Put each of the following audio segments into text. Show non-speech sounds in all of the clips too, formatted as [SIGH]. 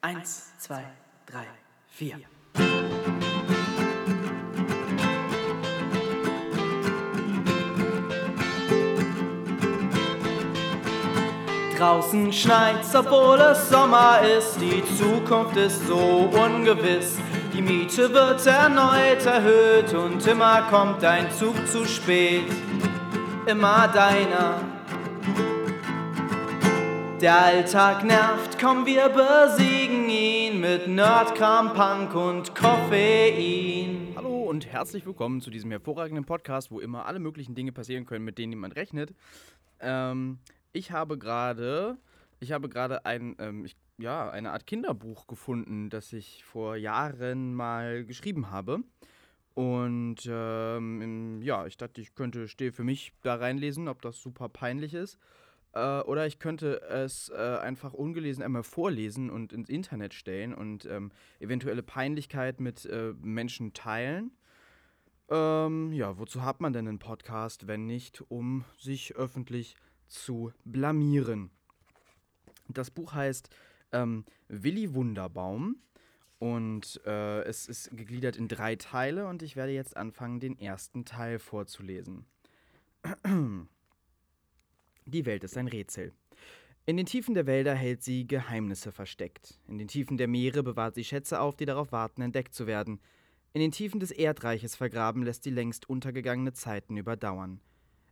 Eins, zwei, drei, vier. Draußen schneit's, obwohl es Sommer ist. Die Zukunft ist so ungewiss. Die Miete wird erneut erhöht und immer kommt dein Zug zu spät. Immer deiner. Der Alltag nervt, komm, wir besiegen mit Nerdkram, Punk und Koffein. Hallo und herzlich willkommen zu diesem hervorragenden Podcast, wo immer alle möglichen Dinge passieren können, mit denen niemand rechnet. Ähm, ich habe gerade, ich habe gerade ein, ähm, ich, ja, eine Art Kinderbuch gefunden, das ich vor Jahren mal geschrieben habe. Und ähm, ja, ich dachte, ich könnte still für mich da reinlesen, ob das super peinlich ist. Äh, oder ich könnte es äh, einfach ungelesen einmal vorlesen und ins Internet stellen und ähm, eventuelle Peinlichkeit mit äh, Menschen teilen. Ähm, ja, wozu hat man denn einen Podcast, wenn nicht, um sich öffentlich zu blamieren? Das Buch heißt ähm, Willi Wunderbaum und äh, es ist gegliedert in drei Teile und ich werde jetzt anfangen, den ersten Teil vorzulesen. [CLEARS THROAT] Die Welt ist ein Rätsel. In den Tiefen der Wälder hält sie Geheimnisse versteckt. In den Tiefen der Meere bewahrt sie Schätze auf, die darauf warten, entdeckt zu werden. In den Tiefen des Erdreiches vergraben lässt sie längst untergegangene Zeiten überdauern.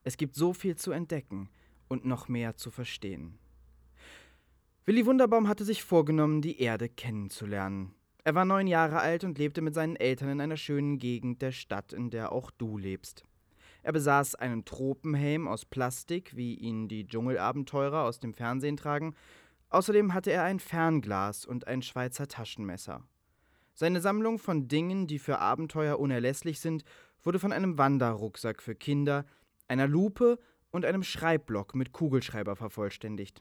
Es gibt so viel zu entdecken und noch mehr zu verstehen. Willi Wunderbaum hatte sich vorgenommen, die Erde kennenzulernen. Er war neun Jahre alt und lebte mit seinen Eltern in einer schönen Gegend der Stadt, in der auch du lebst. Er besaß einen Tropenhelm aus Plastik, wie ihn die Dschungelabenteurer aus dem Fernsehen tragen. Außerdem hatte er ein Fernglas und ein Schweizer Taschenmesser. Seine Sammlung von Dingen, die für Abenteuer unerlässlich sind, wurde von einem Wanderrucksack für Kinder, einer Lupe und einem Schreibblock mit Kugelschreiber vervollständigt.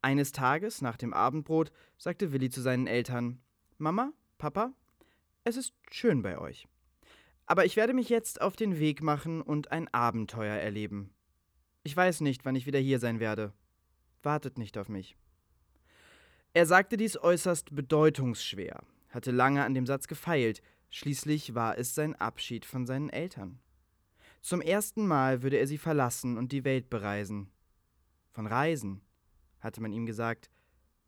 Eines Tages, nach dem Abendbrot, sagte Willi zu seinen Eltern: Mama, Papa, es ist schön bei euch. Aber ich werde mich jetzt auf den Weg machen und ein Abenteuer erleben. Ich weiß nicht, wann ich wieder hier sein werde. Wartet nicht auf mich. Er sagte dies äußerst bedeutungsschwer, hatte lange an dem Satz gefeilt, schließlich war es sein Abschied von seinen Eltern. Zum ersten Mal würde er sie verlassen und die Welt bereisen. Von Reisen, hatte man ihm gesagt,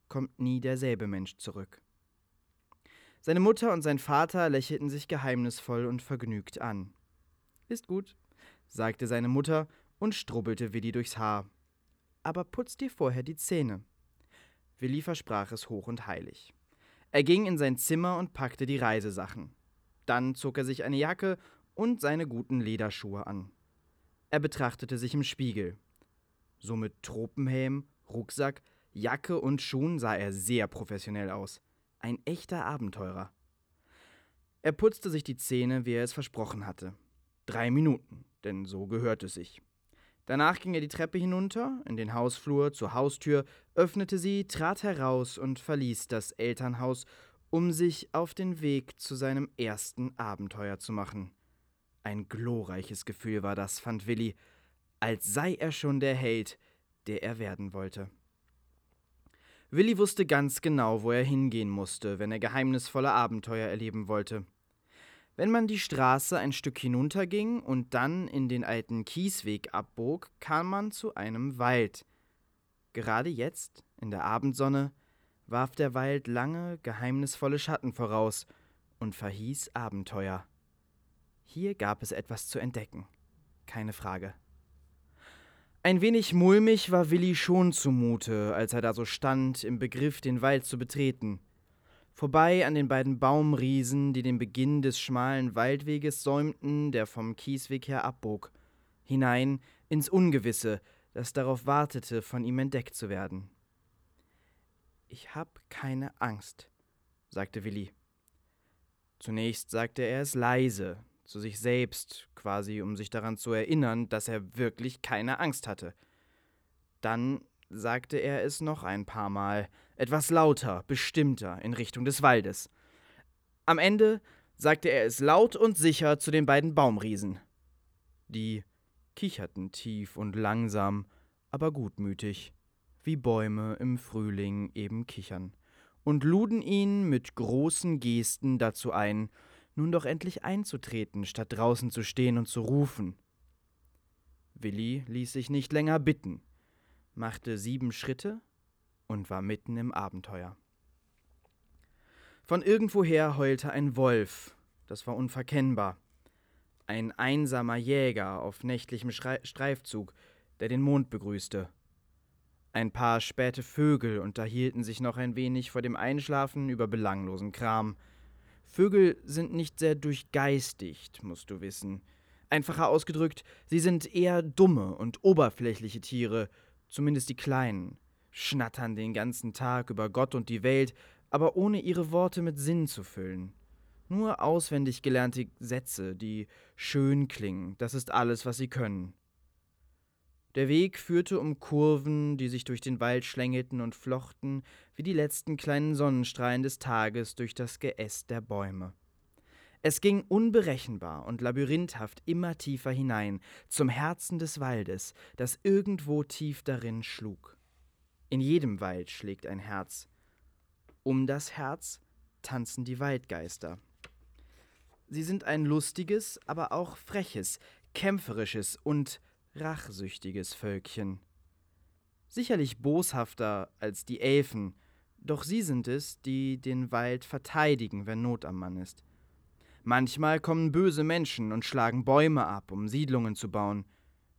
kommt nie derselbe Mensch zurück. Seine Mutter und sein Vater lächelten sich geheimnisvoll und vergnügt an. Ist gut, sagte seine Mutter und strubbelte Willi durchs Haar. Aber putz dir vorher die Zähne. Willi versprach es hoch und heilig. Er ging in sein Zimmer und packte die Reisesachen. Dann zog er sich eine Jacke und seine guten Lederschuhe an. Er betrachtete sich im Spiegel. So mit Tropenhelm, Rucksack, Jacke und Schuhen sah er sehr professionell aus. Ein echter Abenteurer. Er putzte sich die Zähne, wie er es versprochen hatte. Drei Minuten, denn so gehört es sich. Danach ging er die Treppe hinunter, in den Hausflur, zur Haustür, öffnete sie, trat heraus und verließ das Elternhaus, um sich auf den Weg zu seinem ersten Abenteuer zu machen. Ein glorreiches Gefühl war das, fand Willi, als sei er schon der Held, der er werden wollte. Willi wusste ganz genau, wo er hingehen musste, wenn er geheimnisvolle Abenteuer erleben wollte. Wenn man die Straße ein Stück hinunterging und dann in den alten Kiesweg abbog, kam man zu einem Wald. Gerade jetzt, in der Abendsonne, warf der Wald lange, geheimnisvolle Schatten voraus und verhieß Abenteuer. Hier gab es etwas zu entdecken, keine Frage. Ein wenig mulmig war Willi schon zumute, als er da so stand, im Begriff, den Wald zu betreten. Vorbei an den beiden Baumriesen, die den Beginn des schmalen Waldweges säumten, der vom Kiesweg her abbog. Hinein ins Ungewisse, das darauf wartete, von ihm entdeckt zu werden. Ich hab keine Angst, sagte Willi. Zunächst sagte er es leise, zu sich selbst, quasi um sich daran zu erinnern, dass er wirklich keine Angst hatte. Dann sagte er es noch ein paar Mal, etwas lauter, bestimmter, in Richtung des Waldes. Am Ende sagte er es laut und sicher zu den beiden Baumriesen. Die kicherten tief und langsam, aber gutmütig, wie Bäume im Frühling eben kichern, und luden ihn mit großen Gesten dazu ein, nun doch endlich einzutreten, statt draußen zu stehen und zu rufen. Willi ließ sich nicht länger bitten, machte sieben Schritte und war mitten im Abenteuer. Von irgendwoher heulte ein Wolf, das war unverkennbar. Ein einsamer Jäger auf nächtlichem Schrei Streifzug, der den Mond begrüßte. Ein paar späte Vögel unterhielten sich noch ein wenig vor dem Einschlafen über belanglosen Kram. Vögel sind nicht sehr durchgeistigt, musst du wissen. Einfacher ausgedrückt, sie sind eher dumme und oberflächliche Tiere, zumindest die Kleinen, schnattern den ganzen Tag über Gott und die Welt, aber ohne ihre Worte mit Sinn zu füllen. Nur auswendig gelernte Sätze, die schön klingen, das ist alles, was sie können. Der Weg führte um Kurven, die sich durch den Wald schlängelten und flochten, wie die letzten kleinen Sonnenstrahlen des Tages durch das Geäst der Bäume. Es ging unberechenbar und labyrinthhaft immer tiefer hinein, zum Herzen des Waldes, das irgendwo tief darin schlug. In jedem Wald schlägt ein Herz. Um das Herz tanzen die Waldgeister. Sie sind ein lustiges, aber auch freches, kämpferisches und rachsüchtiges Völkchen. Sicherlich boshafter als die Elfen, doch sie sind es, die den Wald verteidigen, wenn Not am Mann ist. Manchmal kommen böse Menschen und schlagen Bäume ab, um Siedlungen zu bauen.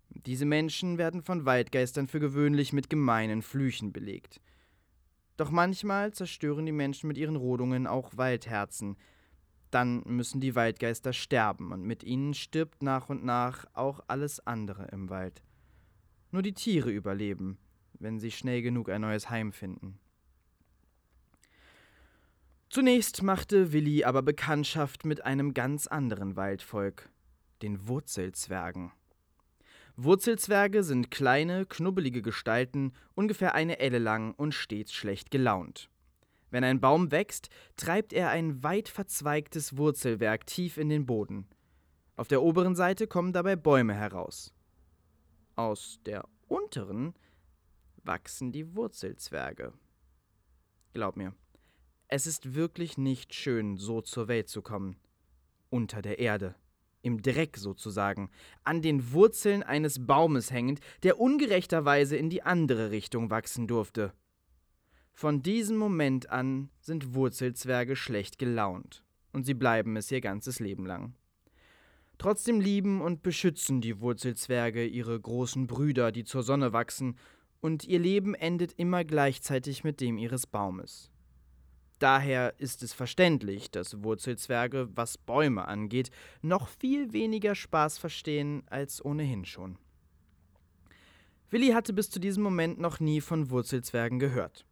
Diese Menschen werden von Waldgeistern für gewöhnlich mit gemeinen Flüchen belegt. Doch manchmal zerstören die Menschen mit ihren Rodungen auch Waldherzen, dann müssen die Waldgeister sterben, und mit ihnen stirbt nach und nach auch alles andere im Wald. Nur die Tiere überleben, wenn sie schnell genug ein neues Heim finden. Zunächst machte Willi aber Bekanntschaft mit einem ganz anderen Waldvolk, den Wurzelzwergen. Wurzelzwerge sind kleine, knubbelige Gestalten, ungefähr eine Elle lang und stets schlecht gelaunt. Wenn ein Baum wächst, treibt er ein weit verzweigtes Wurzelwerk tief in den Boden. Auf der oberen Seite kommen dabei Bäume heraus. Aus der unteren wachsen die Wurzelzwerge. Glaub mir, es ist wirklich nicht schön, so zur Welt zu kommen. Unter der Erde, im Dreck sozusagen, an den Wurzeln eines Baumes hängend, der ungerechterweise in die andere Richtung wachsen durfte. Von diesem Moment an sind Wurzelzwerge schlecht gelaunt, und sie bleiben es ihr ganzes Leben lang. Trotzdem lieben und beschützen die Wurzelzwerge ihre großen Brüder, die zur Sonne wachsen, und ihr Leben endet immer gleichzeitig mit dem ihres Baumes. Daher ist es verständlich, dass Wurzelzwerge, was Bäume angeht, noch viel weniger Spaß verstehen als ohnehin schon. Willi hatte bis zu diesem Moment noch nie von Wurzelzwergen gehört.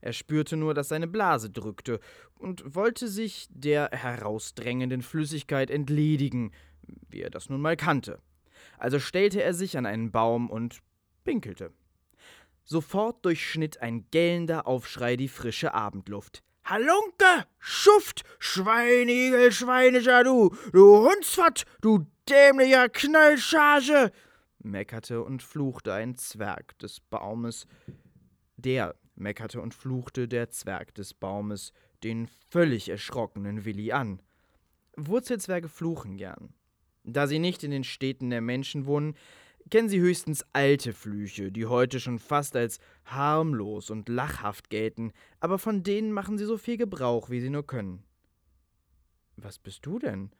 Er spürte nur, dass seine Blase drückte und wollte sich der herausdrängenden Flüssigkeit entledigen, wie er das nun mal kannte. Also stellte er sich an einen Baum und pinkelte. Sofort durchschnitt ein gellender Aufschrei die frische Abendluft. Halunke, Schuft, Schweinigel, Schweinischer, du, du Hundsfott, du dämlicher Knallcharge, meckerte und fluchte ein Zwerg des Baumes, der meckerte und fluchte der Zwerg des Baumes den völlig erschrockenen Willi an. Wurzelzwerge fluchen gern. Da sie nicht in den Städten der Menschen wohnen, kennen sie höchstens alte Flüche, die heute schon fast als harmlos und lachhaft gelten, aber von denen machen sie so viel Gebrauch, wie sie nur können. Was bist du denn?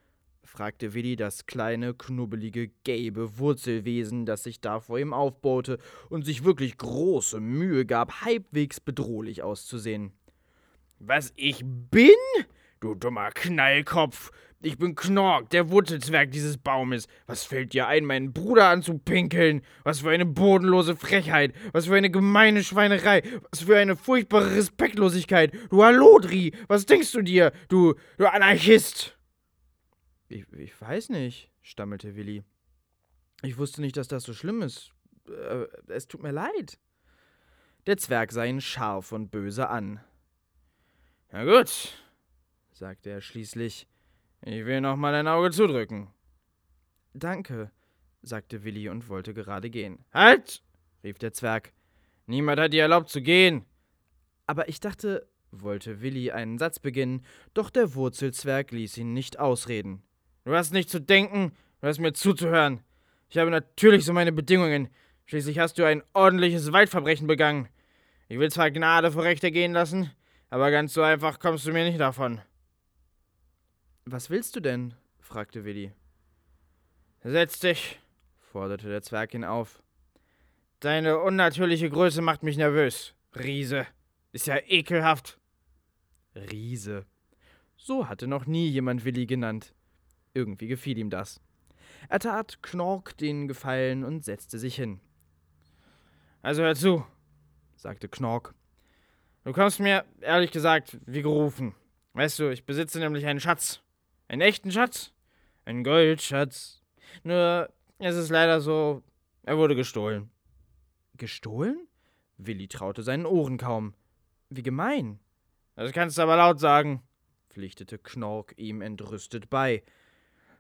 Fragte Willi das kleine, knubbelige, gelbe Wurzelwesen, das sich da vor ihm aufbaute und sich wirklich große Mühe gab, halbwegs bedrohlich auszusehen. Was ich bin? Du dummer Knallkopf! Ich bin Knork, der Wurzelzwerg dieses Baumes. Was fällt dir ein, meinen Bruder anzupinkeln? Was für eine bodenlose Frechheit! Was für eine gemeine Schweinerei! Was für eine furchtbare Respektlosigkeit! Du Hallodri! Was denkst du dir, du, du Anarchist! Ich, ich weiß nicht, stammelte Willi. Ich wusste nicht, dass das so schlimm ist. Äh, es tut mir leid. Der Zwerg sah ihn scharf und böse an. Na gut, sagte er schließlich. Ich will noch mal ein Auge zudrücken. Danke, sagte Willi und wollte gerade gehen. Halt! rief der Zwerg. Niemand hat dir erlaubt zu gehen. Aber ich dachte, wollte Willi einen Satz beginnen, doch der Wurzelzwerg ließ ihn nicht ausreden. Du hast nicht zu denken, du hast mir zuzuhören. Ich habe natürlich so meine Bedingungen. Schließlich hast du ein ordentliches Waldverbrechen begangen. Ich will zwar Gnade vor Rechte gehen lassen, aber ganz so einfach kommst du mir nicht davon. Was willst du denn? fragte Willi. Setz dich, forderte der Zwerg ihn auf. Deine unnatürliche Größe macht mich nervös. Riese. Ist ja ekelhaft. Riese. So hatte noch nie jemand Willi genannt. Irgendwie gefiel ihm das. Er tat Knork den Gefallen und setzte sich hin. Also hör zu, sagte Knork. Du kommst mir, ehrlich gesagt, wie gerufen. Weißt du, ich besitze nämlich einen Schatz. Einen echten Schatz. Einen Goldschatz. Nur, es ist leider so, er wurde gestohlen. Gestohlen? Willi traute seinen Ohren kaum. Wie gemein. Das kannst du aber laut sagen, pflichtete Knork ihm entrüstet bei.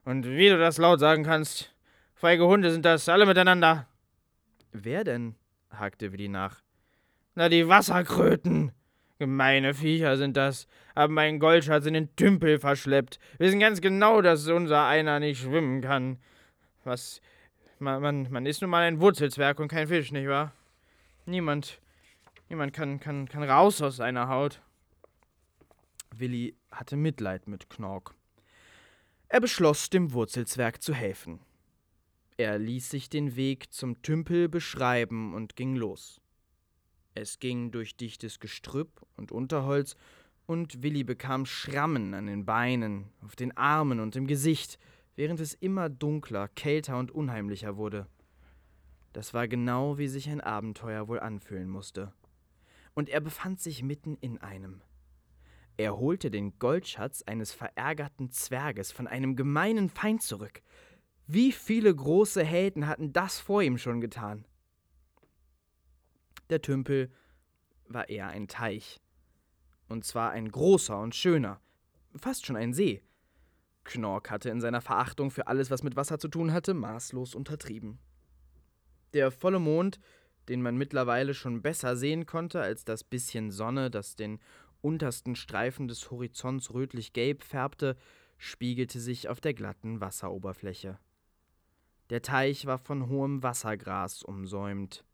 Und wie du das laut sagen kannst, feige Hunde sind das, alle miteinander. Wer denn? hakte Willi nach. Na, die Wasserkröten. Gemeine Viecher sind das, haben meinen Goldschatz in den Tümpel verschleppt, wissen ganz genau, dass unser einer nicht schwimmen kann. Was, man, man, man ist nun mal ein Wurzelzwerg und kein Fisch, nicht wahr? Niemand, niemand kann, kann, kann raus aus seiner Haut. Willi hatte Mitleid mit Knork. Er beschloss, dem Wurzelzwerg zu helfen. Er ließ sich den Weg zum Tümpel beschreiben und ging los. Es ging durch dichtes Gestrüpp und Unterholz, und Willi bekam Schrammen an den Beinen, auf den Armen und im Gesicht, während es immer dunkler, kälter und unheimlicher wurde. Das war genau, wie sich ein Abenteuer wohl anfühlen musste. Und er befand sich mitten in einem. Er holte den Goldschatz eines verärgerten Zwerges von einem gemeinen Feind zurück. Wie viele große Helden hatten das vor ihm schon getan? Der Tümpel war eher ein Teich. Und zwar ein großer und schöner, fast schon ein See. Knork hatte in seiner Verachtung für alles, was mit Wasser zu tun hatte, maßlos untertrieben. Der volle Mond, den man mittlerweile schon besser sehen konnte als das bisschen Sonne, das den untersten Streifen des Horizonts rötlich-gelb färbte, spiegelte sich auf der glatten Wasseroberfläche. Der Teich war von hohem Wassergras umsäumt.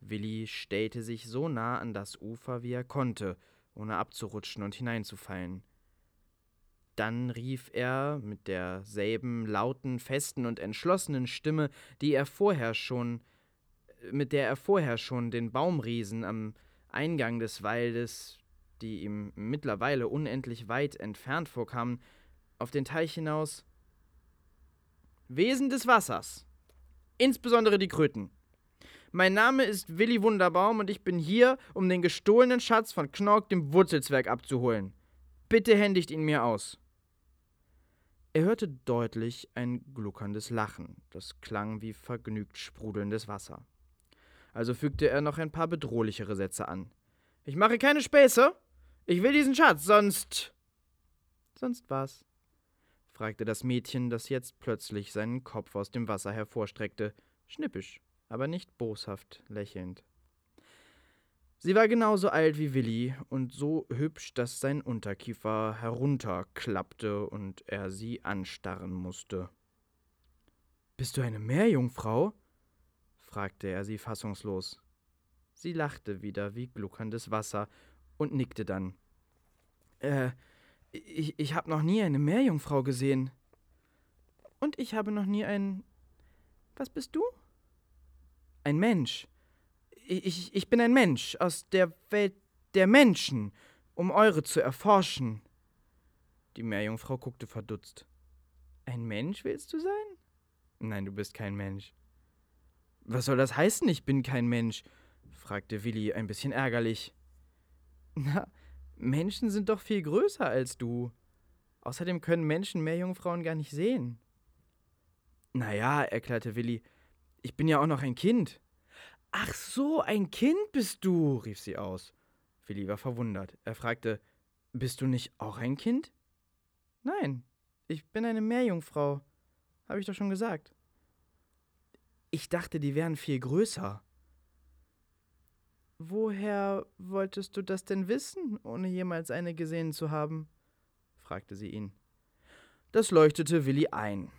Willi stellte sich so nah an das Ufer, wie er konnte, ohne abzurutschen und hineinzufallen. Dann rief er mit derselben lauten, festen und entschlossenen Stimme, die er vorher schon, mit der er vorher schon den Baumriesen am Eingang des Waldes die ihm mittlerweile unendlich weit entfernt vorkamen, auf den Teich hinaus. Wesen des Wassers, insbesondere die Kröten. Mein Name ist Willi Wunderbaum und ich bin hier, um den gestohlenen Schatz von Knork dem Wurzelzwerg abzuholen. Bitte händigt ihn mir aus. Er hörte deutlich ein gluckerndes Lachen, das klang wie vergnügt sprudelndes Wasser. Also fügte er noch ein paar bedrohlichere Sätze an. Ich mache keine Späße, ich will diesen Schatz, sonst. Sonst was? fragte das Mädchen, das jetzt plötzlich seinen Kopf aus dem Wasser hervorstreckte, schnippisch, aber nicht boshaft lächelnd. Sie war genauso alt wie Willi und so hübsch, dass sein Unterkiefer herunterklappte und er sie anstarren musste. Bist du eine Meerjungfrau? fragte er sie fassungslos. Sie lachte wieder wie gluckerndes Wasser und nickte dann. Äh, ich, ich habe noch nie eine Meerjungfrau gesehen. Und ich habe noch nie ein. Was bist du? Ein Mensch. Ich, ich bin ein Mensch aus der Welt der Menschen, um eure zu erforschen. Die Meerjungfrau guckte verdutzt. Ein Mensch willst du sein? Nein, du bist kein Mensch. Was soll das heißen, ich bin kein Mensch? fragte Willi ein bisschen ärgerlich. Na, Menschen sind doch viel größer als du. Außerdem können Menschen mehr Jungfrauen gar nicht sehen. Naja, erklärte Willi, ich bin ja auch noch ein Kind. Ach so, ein Kind bist du, rief sie aus. Willi war verwundert. Er fragte, bist du nicht auch ein Kind? Nein, ich bin eine Meerjungfrau. Habe ich doch schon gesagt. Ich dachte, die wären viel größer. Woher wolltest du das denn wissen, ohne jemals eine gesehen zu haben? fragte sie ihn. Das leuchtete Willi ein.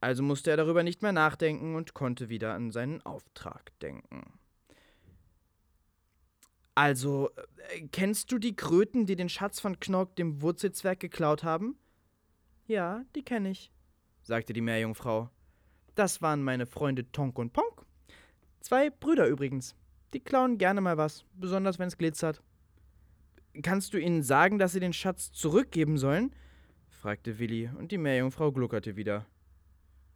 Also musste er darüber nicht mehr nachdenken und konnte wieder an seinen Auftrag denken. Also, äh, kennst du die Kröten, die den Schatz von Knork dem Wurzelzwerg geklaut haben? Ja, die kenne ich, sagte die Meerjungfrau. Das waren meine Freunde Tonk und Ponk. Zwei Brüder übrigens. Die klauen gerne mal was, besonders wenn es glitzert. Kannst du ihnen sagen, dass sie den Schatz zurückgeben sollen? fragte Willi, und die Meerjungfrau gluckerte wieder.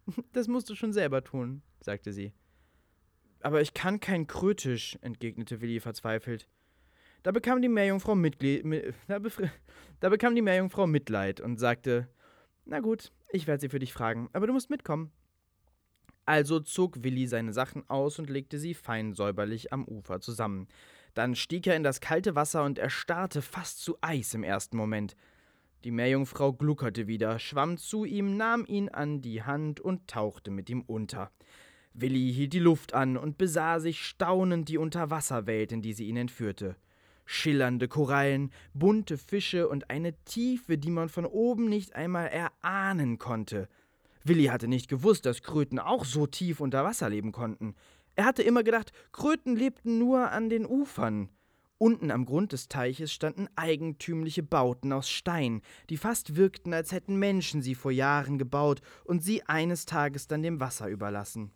[LAUGHS] Das musst du schon selber tun, sagte sie. Aber ich kann kein Krötisch, entgegnete Willi verzweifelt. Da bekam die Meerjungfrau Mitglied, mit, da, da bekam die Meerjungfrau Mitleid und sagte: Na gut, ich werde sie für dich fragen, aber du musst mitkommen. Also zog Willi seine Sachen aus und legte sie fein säuberlich am Ufer zusammen. Dann stieg er in das kalte Wasser und erstarrte fast zu Eis im ersten Moment. Die Meerjungfrau gluckerte wieder, schwamm zu ihm, nahm ihn an die Hand und tauchte mit ihm unter. Willi hielt die Luft an und besah sich staunend die Unterwasserwelt, in die sie ihn entführte. Schillernde Korallen, bunte Fische und eine Tiefe, die man von oben nicht einmal erahnen konnte. Willi hatte nicht gewusst, dass Kröten auch so tief unter Wasser leben konnten. Er hatte immer gedacht, Kröten lebten nur an den Ufern. Unten am Grund des Teiches standen eigentümliche Bauten aus Stein, die fast wirkten, als hätten Menschen sie vor Jahren gebaut und sie eines Tages dann dem Wasser überlassen.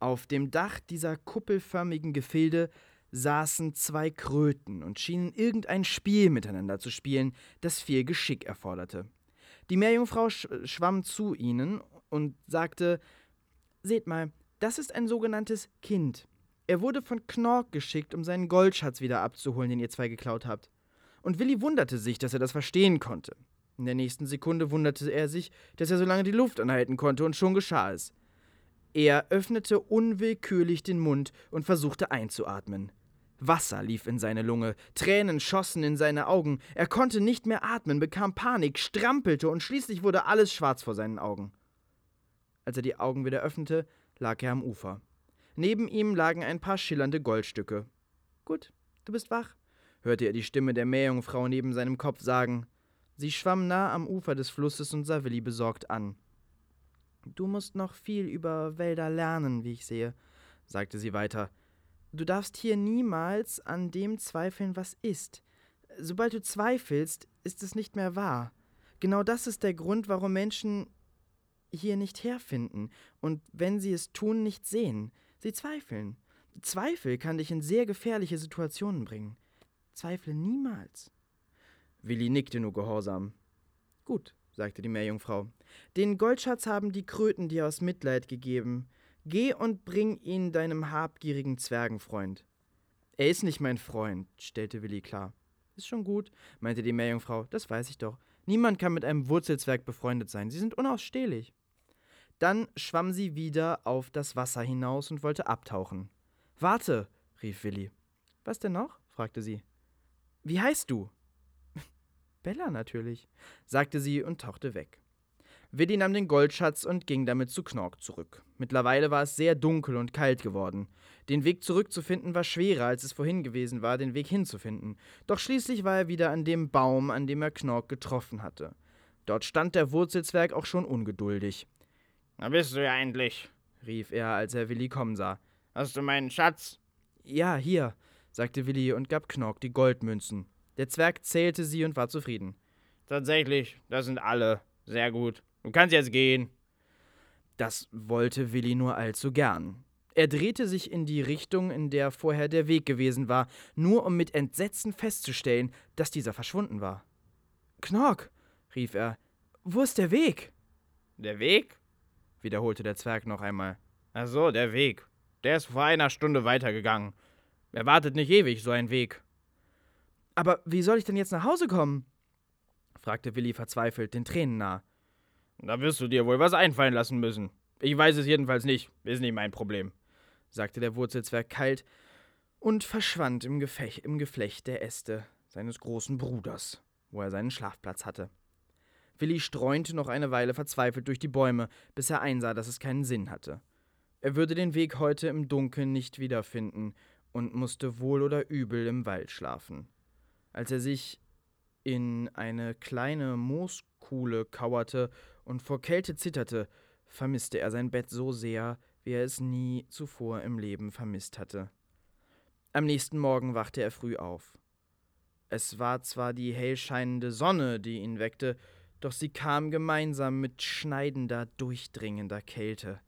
Auf dem Dach dieser kuppelförmigen Gefilde saßen zwei Kröten und schienen irgendein Spiel miteinander zu spielen, das viel Geschick erforderte. Die Meerjungfrau sch schwamm zu ihnen und sagte: Seht mal, das ist ein sogenanntes Kind. Er wurde von Knork geschickt, um seinen Goldschatz wieder abzuholen, den ihr zwei geklaut habt. Und Willi wunderte sich, dass er das verstehen konnte. In der nächsten Sekunde wunderte er sich, dass er so lange die Luft anhalten konnte, und schon geschah es. Er öffnete unwillkürlich den Mund und versuchte einzuatmen. Wasser lief in seine Lunge, Tränen schossen in seine Augen, er konnte nicht mehr atmen, bekam Panik, strampelte und schließlich wurde alles schwarz vor seinen Augen. Als er die Augen wieder öffnete, lag er am Ufer. Neben ihm lagen ein paar schillernde Goldstücke. Gut, du bist wach, hörte er die Stimme der Meerjungfrau neben seinem Kopf sagen. Sie schwamm nah am Ufer des Flusses und sah Willi besorgt an. Du musst noch viel über Wälder lernen, wie ich sehe, sagte sie weiter. Du darfst hier niemals an dem zweifeln, was ist. Sobald du zweifelst, ist es nicht mehr wahr. Genau das ist der Grund, warum Menschen hier nicht herfinden und wenn sie es tun, nicht sehen. Sie zweifeln. Zweifel kann dich in sehr gefährliche Situationen bringen. Zweifle niemals. Willi nickte nur gehorsam. Gut, sagte die Meerjungfrau. Den Goldschatz haben die Kröten dir aus Mitleid gegeben. Geh und bring ihn deinem habgierigen Zwergenfreund. Er ist nicht mein Freund, stellte Willi klar. Ist schon gut, meinte die Meerjungfrau, das weiß ich doch. Niemand kann mit einem Wurzelzwerg befreundet sein, sie sind unausstehlich. Dann schwamm sie wieder auf das Wasser hinaus und wollte abtauchen. Warte, rief Willi. Was denn noch? fragte sie. Wie heißt du? [LAUGHS] Bella natürlich, sagte sie und tauchte weg. Willi nahm den Goldschatz und ging damit zu Knork zurück. Mittlerweile war es sehr dunkel und kalt geworden. Den Weg zurückzufinden war schwerer, als es vorhin gewesen war, den Weg hinzufinden. Doch schließlich war er wieder an dem Baum, an dem er Knork getroffen hatte. Dort stand der Wurzelzwerg auch schon ungeduldig. Da bist du ja endlich, rief er, als er Willi kommen sah. Hast du meinen Schatz? Ja, hier, sagte Willi und gab Knork die Goldmünzen. Der Zwerg zählte sie und war zufrieden. Tatsächlich, das sind alle. Sehr gut. Du kannst jetzt gehen. Das wollte Willi nur allzu gern. Er drehte sich in die Richtung, in der vorher der Weg gewesen war, nur um mit Entsetzen festzustellen, dass dieser verschwunden war. Knork, rief er, wo ist der Weg? Der Weg? wiederholte der Zwerg noch einmal. Ach so, der Weg. Der ist vor einer Stunde weitergegangen. Er wartet nicht ewig, so ein Weg. Aber wie soll ich denn jetzt nach Hause kommen? fragte Willi verzweifelt, den Tränen nah. Da wirst du dir wohl was einfallen lassen müssen. Ich weiß es jedenfalls nicht. Ist nicht mein Problem, sagte der Wurzelzwerg kalt und verschwand im, Gefech im Geflecht der Äste seines großen Bruders, wo er seinen Schlafplatz hatte. Willi streunte noch eine Weile verzweifelt durch die Bäume, bis er einsah, dass es keinen Sinn hatte. Er würde den Weg heute im Dunkeln nicht wiederfinden und musste wohl oder übel im Wald schlafen. Als er sich in eine kleine Mooskuhle kauerte und vor Kälte zitterte, vermisste er sein Bett so sehr, wie er es nie zuvor im Leben vermisst hatte. Am nächsten Morgen wachte er früh auf. Es war zwar die hellscheinende Sonne, die ihn weckte, doch sie kam gemeinsam mit schneidender, durchdringender Kälte.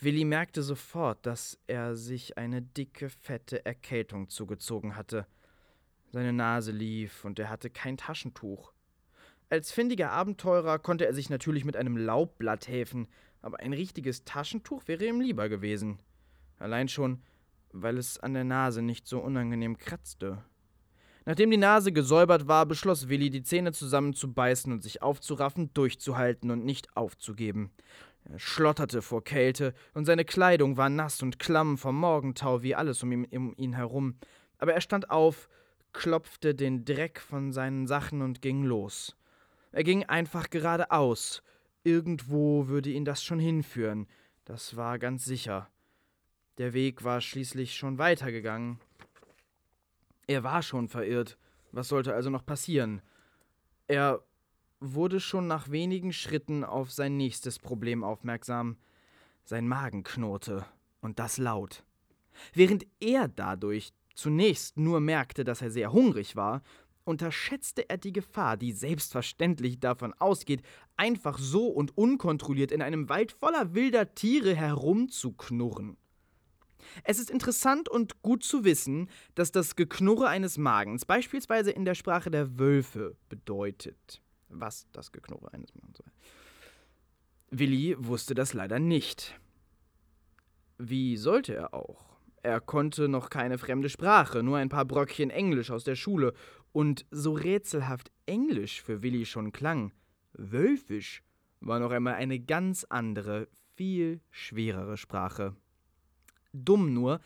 Willi merkte sofort, dass er sich eine dicke, fette Erkältung zugezogen hatte. Seine Nase lief und er hatte kein Taschentuch. Als findiger Abenteurer konnte er sich natürlich mit einem Laubblatt helfen, aber ein richtiges Taschentuch wäre ihm lieber gewesen. Allein schon, weil es an der Nase nicht so unangenehm kratzte. Nachdem die Nase gesäubert war, beschloss Willi, die Zähne zusammenzubeißen und sich aufzuraffen, durchzuhalten und nicht aufzugeben. Er schlotterte vor Kälte, und seine Kleidung war nass und klamm vom Morgentau wie alles um ihn, um ihn herum. Aber er stand auf, klopfte den Dreck von seinen Sachen und ging los. Er ging einfach geradeaus. Irgendwo würde ihn das schon hinführen, das war ganz sicher. Der Weg war schließlich schon weitergegangen. Er war schon verirrt. Was sollte also noch passieren? Er wurde schon nach wenigen Schritten auf sein nächstes Problem aufmerksam. Sein Magen knurrte, und das laut. Während er dadurch zunächst nur merkte, dass er sehr hungrig war, unterschätzte er die Gefahr, die selbstverständlich davon ausgeht, einfach so und unkontrolliert in einem Wald voller wilder Tiere herumzuknurren. Es ist interessant und gut zu wissen, dass das Geknurre eines Magens beispielsweise in der Sprache der Wölfe bedeutet. Was das Geknurre eines Magens soll. Willi wusste das leider nicht. Wie sollte er auch? Er konnte noch keine fremde Sprache, nur ein paar Bröckchen Englisch aus der Schule. Und so rätselhaft Englisch für Willi schon klang, Wölfisch war noch einmal eine ganz andere, viel schwerere Sprache. Dumm nur,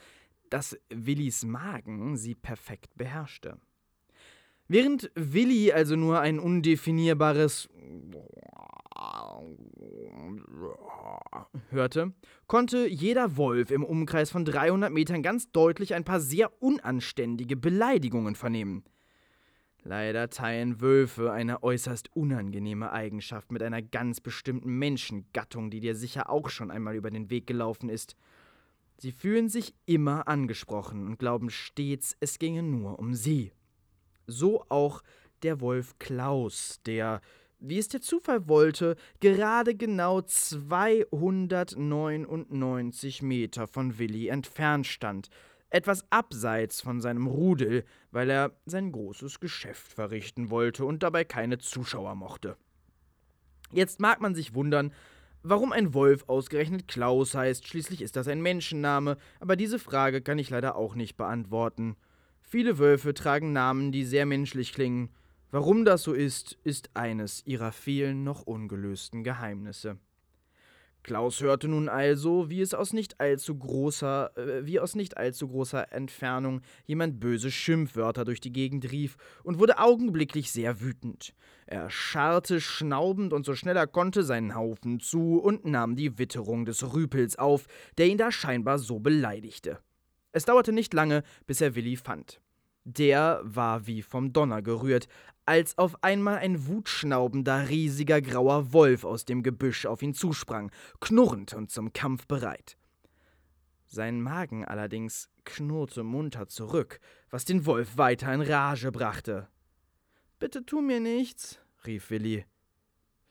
dass Willis Magen sie perfekt beherrschte. Während Willi also nur ein undefinierbares hörte, konnte jeder Wolf im Umkreis von 300 Metern ganz deutlich ein paar sehr unanständige Beleidigungen vernehmen. Leider teilen Wölfe eine äußerst unangenehme Eigenschaft mit einer ganz bestimmten Menschengattung, die dir sicher auch schon einmal über den Weg gelaufen ist – Sie fühlen sich immer angesprochen und glauben stets, es ginge nur um sie. So auch der Wolf Klaus, der, wie es der Zufall wollte, gerade genau 299 Meter von Willi entfernt stand, etwas abseits von seinem Rudel, weil er sein großes Geschäft verrichten wollte und dabei keine Zuschauer mochte. Jetzt mag man sich wundern, Warum ein Wolf ausgerechnet Klaus heißt, schließlich ist das ein Menschenname, aber diese Frage kann ich leider auch nicht beantworten. Viele Wölfe tragen Namen, die sehr menschlich klingen. Warum das so ist, ist eines ihrer vielen noch ungelösten Geheimnisse. Klaus hörte nun also, wie es aus nicht allzu großer, äh, wie aus nicht allzu großer Entfernung jemand böse Schimpfwörter durch die Gegend rief und wurde augenblicklich sehr wütend. Er scharrte schnaubend und so schnell er konnte seinen Haufen zu und nahm die Witterung des Rüpels auf, der ihn da scheinbar so beleidigte. Es dauerte nicht lange, bis er Willi fand. Der war wie vom Donner gerührt, als auf einmal ein wutschnaubender, riesiger grauer Wolf aus dem Gebüsch auf ihn zusprang, knurrend und zum Kampf bereit. Sein Magen allerdings knurrte munter zurück, was den Wolf weiter in Rage brachte. Bitte tu mir nichts, rief Willi.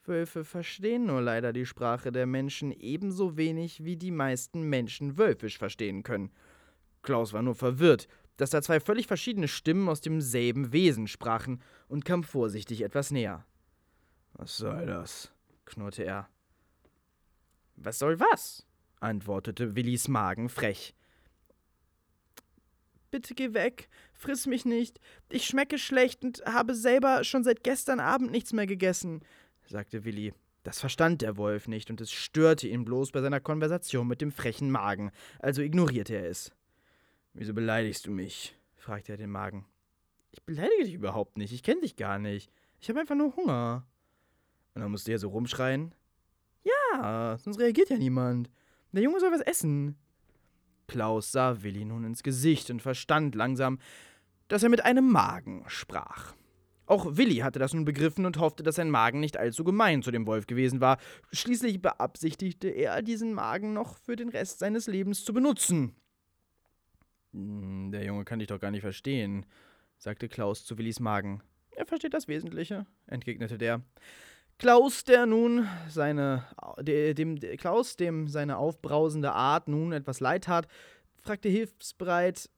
Wölfe verstehen nur leider die Sprache der Menschen ebenso wenig, wie die meisten Menschen Wölfisch verstehen können. Klaus war nur verwirrt, dass da zwei völlig verschiedene Stimmen aus demselben Wesen sprachen und kam vorsichtig etwas näher. Was soll das? knurrte er. Was soll was? antwortete Willis Magen frech. Bitte geh weg, friss mich nicht. Ich schmecke schlecht und habe selber schon seit gestern Abend nichts mehr gegessen, sagte Willi. Das verstand der Wolf nicht und es störte ihn bloß bei seiner Konversation mit dem frechen Magen, also ignorierte er es. Wieso beleidigst du mich? fragte er den Magen. Ich beleidige dich überhaupt nicht, ich kenne dich gar nicht. Ich habe einfach nur Hunger. Und dann musste er so rumschreien. Ja, sonst reagiert ja niemand. Der Junge soll was essen. Klaus sah Willi nun ins Gesicht und verstand langsam, dass er mit einem Magen sprach. Auch Willi hatte das nun begriffen und hoffte, dass sein Magen nicht allzu gemein zu dem Wolf gewesen war. Schließlich beabsichtigte er, diesen Magen noch für den Rest seines Lebens zu benutzen. Hm, der Junge kann dich doch gar nicht verstehen, sagte Klaus zu Willis Magen. Er versteht das Wesentliche, entgegnete der. Klaus, der nun seine, dem, Klaus, dem seine aufbrausende Art nun etwas leid tat, fragte hilfsbereit: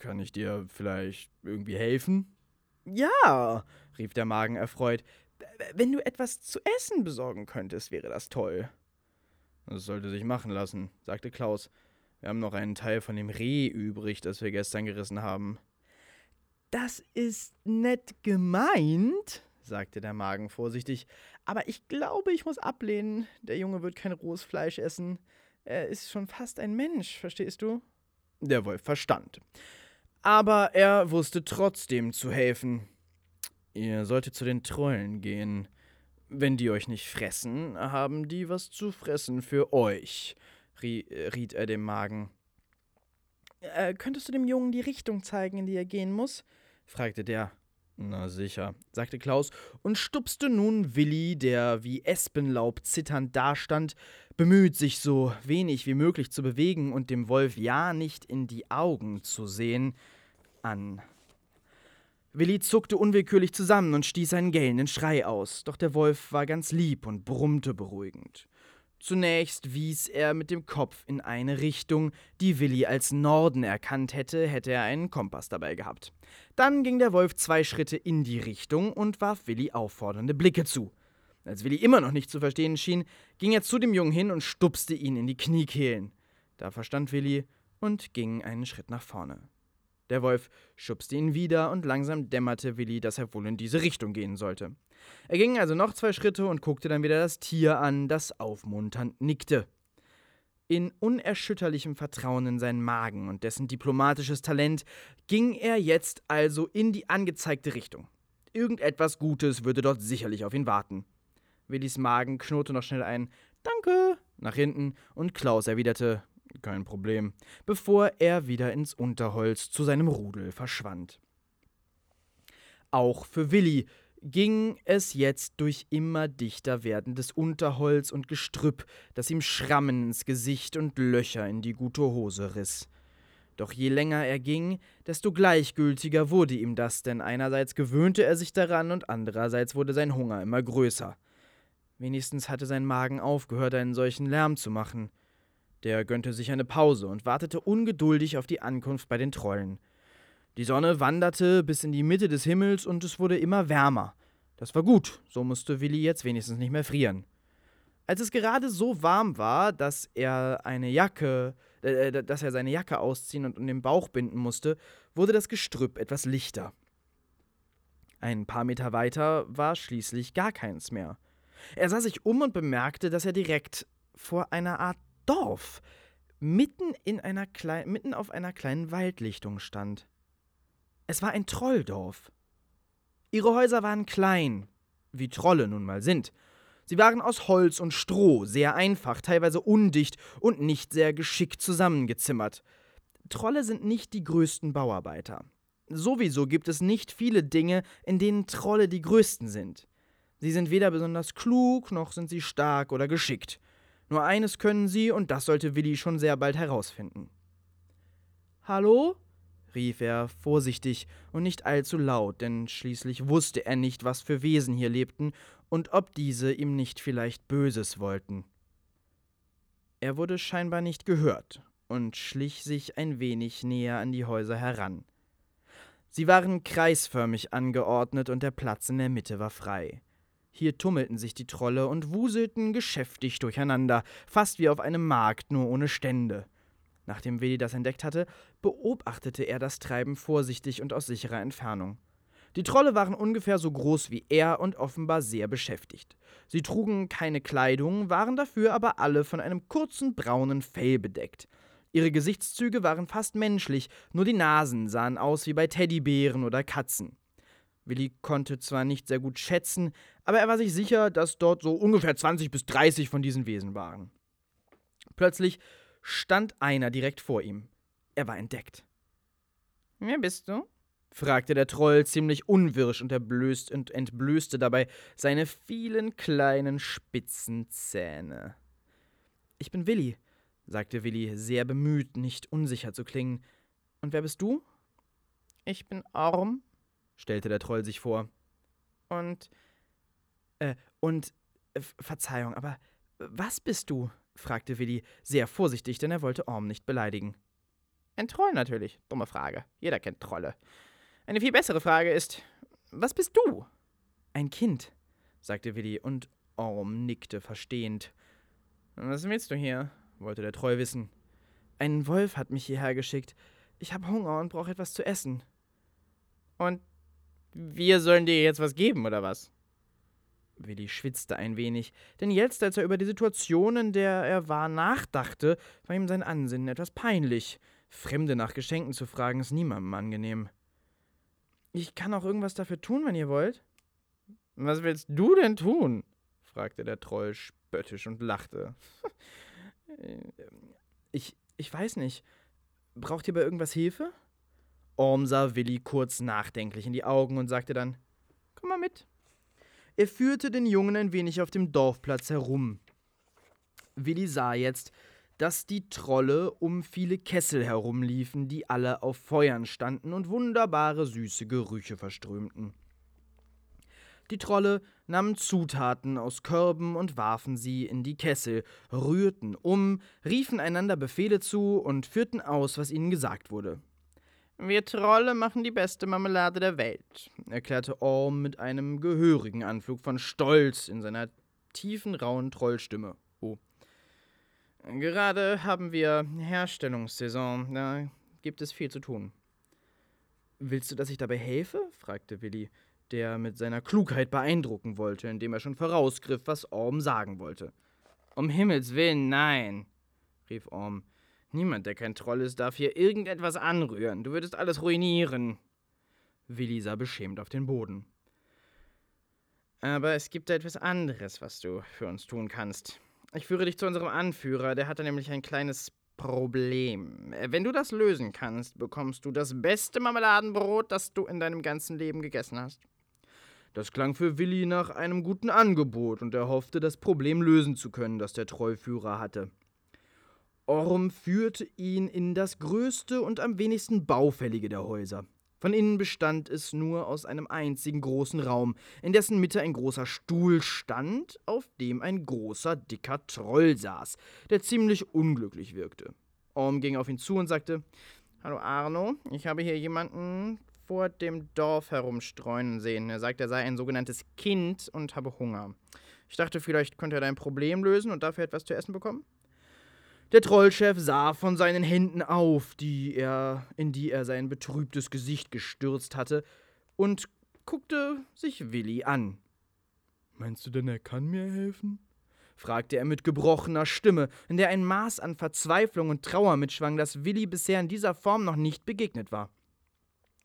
Kann ich dir vielleicht irgendwie helfen? Ja, rief der Magen erfreut. Wenn du etwas zu essen besorgen könntest, wäre das toll. Das sollte sich machen lassen, sagte Klaus. Wir haben noch einen Teil von dem Reh übrig, das wir gestern gerissen haben. Das ist nett gemeint, sagte der Magen vorsichtig, aber ich glaube, ich muss ablehnen. Der Junge wird kein rohes Fleisch essen. Er ist schon fast ein Mensch, verstehst du? Der Wolf verstand. Aber er wusste trotzdem zu helfen. Ihr solltet zu den Trollen gehen. Wenn die euch nicht fressen, haben die was zu fressen für euch, riet er dem Magen. Äh, könntest du dem Jungen die Richtung zeigen, in die er gehen muss? fragte der. Na sicher, sagte Klaus und stupste nun Willi, der wie Espenlaub zitternd dastand, bemüht, sich so wenig wie möglich zu bewegen und dem Wolf ja nicht in die Augen zu sehen, an. Willi zuckte unwillkürlich zusammen und stieß einen gellenden Schrei aus, doch der Wolf war ganz lieb und brummte beruhigend. Zunächst wies er mit dem Kopf in eine Richtung, die Willi als Norden erkannt hätte, hätte er einen Kompass dabei gehabt. Dann ging der Wolf zwei Schritte in die Richtung und warf Willi auffordernde Blicke zu. Als Willi immer noch nicht zu verstehen schien, ging er zu dem Jungen hin und stupste ihn in die Kniekehlen. Da verstand Willi und ging einen Schritt nach vorne. Der Wolf schubste ihn wieder und langsam dämmerte Willi, dass er wohl in diese Richtung gehen sollte. Er ging also noch zwei Schritte und guckte dann wieder das Tier an, das aufmunternd nickte. In unerschütterlichem Vertrauen in seinen Magen und dessen diplomatisches Talent ging er jetzt also in die angezeigte Richtung. Irgendetwas Gutes würde dort sicherlich auf ihn warten. Willis Magen knurrte noch schnell ein Danke nach hinten und Klaus erwiderte Kein Problem, bevor er wieder ins Unterholz zu seinem Rudel verschwand. Auch für Willi ging es jetzt durch immer dichter werdendes Unterholz und Gestrüpp, das ihm Schrammen ins Gesicht und Löcher in die gute Hose riss. Doch je länger er ging, desto gleichgültiger wurde ihm das, denn einerseits gewöhnte er sich daran und andererseits wurde sein Hunger immer größer. Wenigstens hatte sein Magen aufgehört, einen solchen Lärm zu machen. Der gönnte sich eine Pause und wartete ungeduldig auf die Ankunft bei den Trollen. Die Sonne wanderte bis in die Mitte des Himmels und es wurde immer wärmer. Das war gut, so musste Willi jetzt wenigstens nicht mehr frieren. Als es gerade so warm war, dass er eine Jacke, äh, äh, dass er seine Jacke ausziehen und um den Bauch binden musste, wurde das Gestrüpp etwas lichter. Ein paar Meter weiter war schließlich gar keins mehr. Er sah sich um und bemerkte, dass er direkt vor einer Art Dorf, mitten, in einer mitten auf einer kleinen Waldlichtung stand. Es war ein Trolldorf. Ihre Häuser waren klein, wie Trolle nun mal sind. Sie waren aus Holz und Stroh, sehr einfach, teilweise undicht und nicht sehr geschickt zusammengezimmert. Trolle sind nicht die größten Bauarbeiter. Sowieso gibt es nicht viele Dinge, in denen Trolle die größten sind. Sie sind weder besonders klug, noch sind sie stark oder geschickt. Nur eines können sie, und das sollte Willi schon sehr bald herausfinden. Hallo? rief er vorsichtig und nicht allzu laut, denn schließlich wusste er nicht, was für Wesen hier lebten und ob diese ihm nicht vielleicht Böses wollten. Er wurde scheinbar nicht gehört und schlich sich ein wenig näher an die Häuser heran. Sie waren kreisförmig angeordnet und der Platz in der Mitte war frei. Hier tummelten sich die Trolle und wuselten geschäftig durcheinander, fast wie auf einem Markt, nur ohne Stände. Nachdem Willi das entdeckt hatte, beobachtete er das Treiben vorsichtig und aus sicherer Entfernung. Die Trolle waren ungefähr so groß wie er und offenbar sehr beschäftigt. Sie trugen keine Kleidung, waren dafür aber alle von einem kurzen braunen Fell bedeckt. Ihre Gesichtszüge waren fast menschlich, nur die Nasen sahen aus wie bei Teddybären oder Katzen. Willi konnte zwar nicht sehr gut schätzen, aber er war sich sicher, dass dort so ungefähr 20 bis 30 von diesen Wesen waren. Plötzlich stand einer direkt vor ihm. Er war entdeckt. Wer bist du? fragte der Troll ziemlich unwirsch und, erblößt und entblößte dabei seine vielen kleinen spitzen Zähne. Ich bin Willi, sagte Willi, sehr bemüht, nicht unsicher zu klingen. Und wer bist du? Ich bin Orm, stellte der Troll sich vor. Und. Äh, und. Äh, Verzeihung, aber was bist du? fragte Willi, sehr vorsichtig, denn er wollte Orm nicht beleidigen. Ein Troll natürlich. Dumme Frage. Jeder kennt Trolle. Eine viel bessere Frage ist, was bist du? Ein Kind, sagte Willi, und Orm nickte verstehend. Was willst du hier? wollte der Troll wissen. Ein Wolf hat mich hierher geschickt. Ich habe Hunger und brauche etwas zu essen. Und wir sollen dir jetzt was geben, oder was? Willi schwitzte ein wenig, denn jetzt, als er über die Situation, in der er war, nachdachte, war ihm sein Ansinnen etwas peinlich. Fremde nach Geschenken zu fragen, ist niemandem angenehm. Ich kann auch irgendwas dafür tun, wenn ihr wollt. Was willst du denn tun? fragte der Troll spöttisch und lachte. [LAUGHS] ich, ich weiß nicht. Braucht ihr bei irgendwas Hilfe? Orm sah Willi kurz nachdenklich in die Augen und sagte dann: Komm mal mit. Er führte den Jungen ein wenig auf dem Dorfplatz herum. Willi sah jetzt, dass die Trolle um viele Kessel herumliefen, die alle auf Feuern standen und wunderbare süße Gerüche verströmten. Die Trolle nahmen Zutaten aus Körben und warfen sie in die Kessel, rührten um, riefen einander Befehle zu und führten aus, was ihnen gesagt wurde. Wir Trolle machen die beste Marmelade der Welt, erklärte Orm mit einem gehörigen Anflug von Stolz in seiner tiefen, rauen Trollstimme. Oh. Gerade haben wir Herstellungssaison, da gibt es viel zu tun. Willst du, dass ich dabei helfe? fragte Willi, der mit seiner Klugheit beeindrucken wollte, indem er schon vorausgriff, was Orm sagen wollte. Um Himmels willen, nein, rief Orm. Niemand, der kein Troll ist, darf hier irgendetwas anrühren. Du würdest alles ruinieren. Willi sah beschämt auf den Boden. Aber es gibt da etwas anderes, was du für uns tun kannst. Ich führe dich zu unserem Anführer, der hatte nämlich ein kleines Problem. Wenn du das lösen kannst, bekommst du das beste Marmeladenbrot, das du in deinem ganzen Leben gegessen hast. Das klang für Willi nach einem guten Angebot und er hoffte, das Problem lösen zu können, das der Treuführer hatte. Orm führte ihn in das größte und am wenigsten baufällige der Häuser. Von innen bestand es nur aus einem einzigen großen Raum, in dessen Mitte ein großer Stuhl stand, auf dem ein großer, dicker Troll saß, der ziemlich unglücklich wirkte. Orm ging auf ihn zu und sagte: Hallo Arno, ich habe hier jemanden vor dem Dorf herumstreuen sehen. Er sagt, er sei ein sogenanntes Kind und habe Hunger. Ich dachte, vielleicht könnte er dein Problem lösen und dafür etwas zu essen bekommen. Der Trollchef sah von seinen Händen auf, die er, in die er sein betrübtes Gesicht gestürzt hatte, und guckte sich Willi an. Meinst du denn, er kann mir helfen? fragte er mit gebrochener Stimme, in der ein Maß an Verzweiflung und Trauer mitschwang, das Willi bisher in dieser Form noch nicht begegnet war.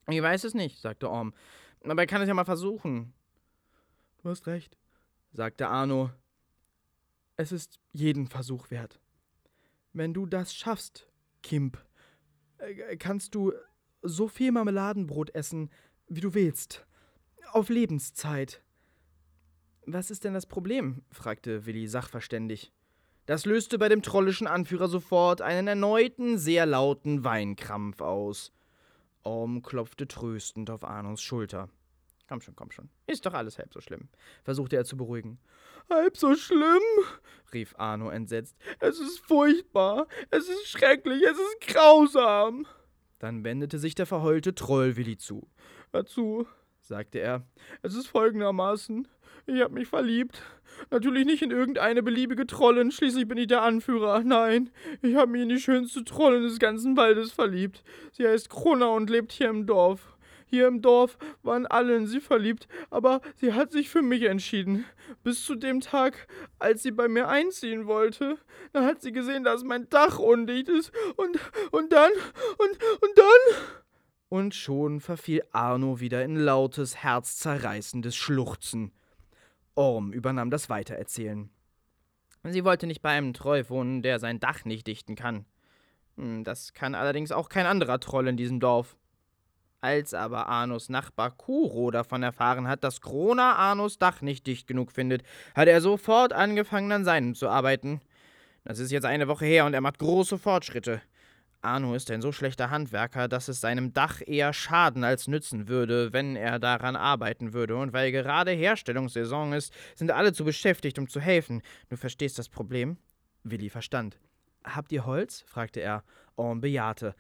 Ich weiß es nicht, sagte Orm, aber er kann es ja mal versuchen. Du hast recht, sagte Arno. Es ist jeden Versuch wert. Wenn du das schaffst, Kimp, äh, kannst du so viel Marmeladenbrot essen, wie du willst. Auf Lebenszeit. Was ist denn das Problem? fragte Willi sachverständig. Das löste bei dem trollischen Anführer sofort einen erneuten, sehr lauten Weinkrampf aus. Orm klopfte tröstend auf Arnos Schulter. Komm schon, komm schon. Ist doch alles halb so schlimm, versuchte er zu beruhigen. Halb so schlimm? rief Arno entsetzt. Es ist furchtbar, es ist schrecklich, es ist grausam. Dann wendete sich der verheulte Troll Willi zu. Hör zu, sagte er. Es ist folgendermaßen. Ich habe mich verliebt. Natürlich nicht in irgendeine beliebige Trollin, schließlich bin ich der Anführer. Nein, ich habe mich in die schönste Trollin des ganzen Waldes verliebt. Sie heißt Krona und lebt hier im Dorf. Hier im Dorf waren alle in sie verliebt, aber sie hat sich für mich entschieden. Bis zu dem Tag, als sie bei mir einziehen wollte. Da hat sie gesehen, dass mein Dach undicht ist. Und, und dann, und, und dann. Und schon verfiel Arno wieder in lautes, herzzerreißendes Schluchzen. Orm übernahm das Weitererzählen. Sie wollte nicht bei einem Treu wohnen, der sein Dach nicht dichten kann. Hm, das kann allerdings auch kein anderer Troll in diesem Dorf. Als aber Arnos Nachbar Kuro davon erfahren hat, dass Krona Arnos Dach nicht dicht genug findet, hat er sofort angefangen, an seinem zu arbeiten. Das ist jetzt eine Woche her und er macht große Fortschritte. Arno ist ein so schlechter Handwerker, dass es seinem Dach eher schaden als nützen würde, wenn er daran arbeiten würde. Und weil gerade Herstellungssaison ist, sind alle zu beschäftigt, um zu helfen. Du verstehst das Problem? Willi verstand. Habt ihr Holz? fragte er. Orm bejahte.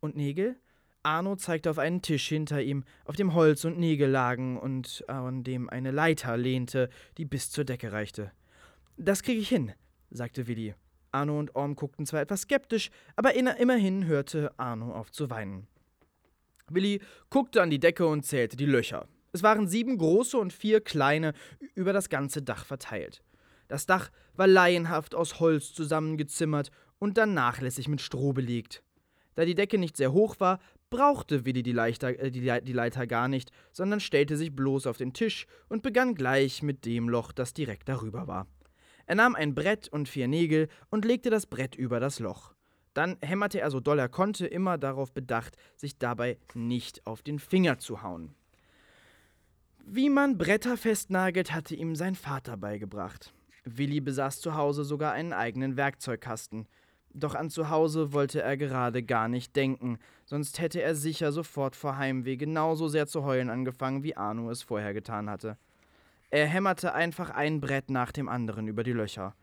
Und Nägel? Arno zeigte auf einen Tisch hinter ihm, auf dem Holz und Nägel lagen und an dem eine Leiter lehnte, die bis zur Decke reichte. Das kriege ich hin, sagte Willi. Arno und Orm guckten zwar etwas skeptisch, aber immerhin hörte Arno auf zu weinen. Willi guckte an die Decke und zählte die Löcher. Es waren sieben große und vier kleine über das ganze Dach verteilt. Das Dach war laienhaft aus Holz zusammengezimmert und dann nachlässig mit Stroh belegt. Da die Decke nicht sehr hoch war, brauchte Willi die, Leichter, äh, die, die Leiter gar nicht, sondern stellte sich bloß auf den Tisch und begann gleich mit dem Loch, das direkt darüber war. Er nahm ein Brett und vier Nägel und legte das Brett über das Loch. Dann hämmerte er so doll er konnte, immer darauf bedacht, sich dabei nicht auf den Finger zu hauen. Wie man Bretter festnagelt, hatte ihm sein Vater beigebracht. Willi besaß zu Hause sogar einen eigenen Werkzeugkasten. Doch an zu Hause wollte er gerade gar nicht denken, sonst hätte er sicher sofort vor Heimweh genauso sehr zu heulen angefangen, wie Arno es vorher getan hatte. Er hämmerte einfach ein Brett nach dem anderen über die Löcher.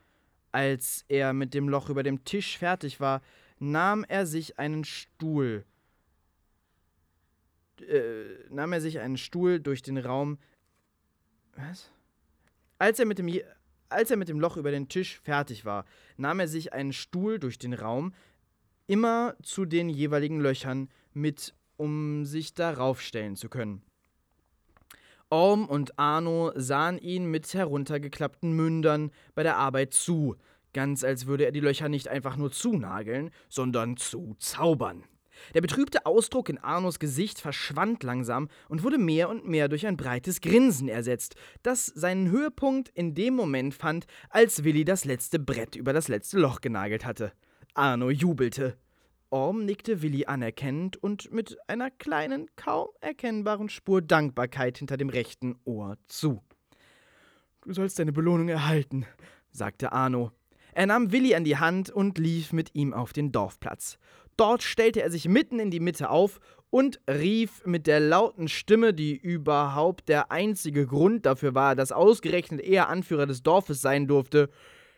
Als er mit dem Loch über dem Tisch fertig war, nahm er sich einen Stuhl. Äh, nahm er sich einen Stuhl durch den Raum. Was? Als er mit dem als er mit dem Loch über den Tisch fertig war, nahm er sich einen Stuhl durch den Raum, immer zu den jeweiligen Löchern mit, um sich darauf stellen zu können. Orm und Arno sahen ihn mit heruntergeklappten Mündern bei der Arbeit zu, ganz als würde er die Löcher nicht einfach nur zunageln, sondern zuzaubern. Der betrübte Ausdruck in Arnos Gesicht verschwand langsam und wurde mehr und mehr durch ein breites Grinsen ersetzt, das seinen Höhepunkt in dem Moment fand, als Willi das letzte Brett über das letzte Loch genagelt hatte. Arno jubelte. Orm nickte Willi anerkennend und mit einer kleinen, kaum erkennbaren Spur Dankbarkeit hinter dem rechten Ohr zu. Du sollst deine Belohnung erhalten, sagte Arno. Er nahm Willi an die Hand und lief mit ihm auf den Dorfplatz. Dort stellte er sich mitten in die Mitte auf und rief mit der lauten Stimme, die überhaupt der einzige Grund dafür war, dass ausgerechnet er Anführer des Dorfes sein durfte: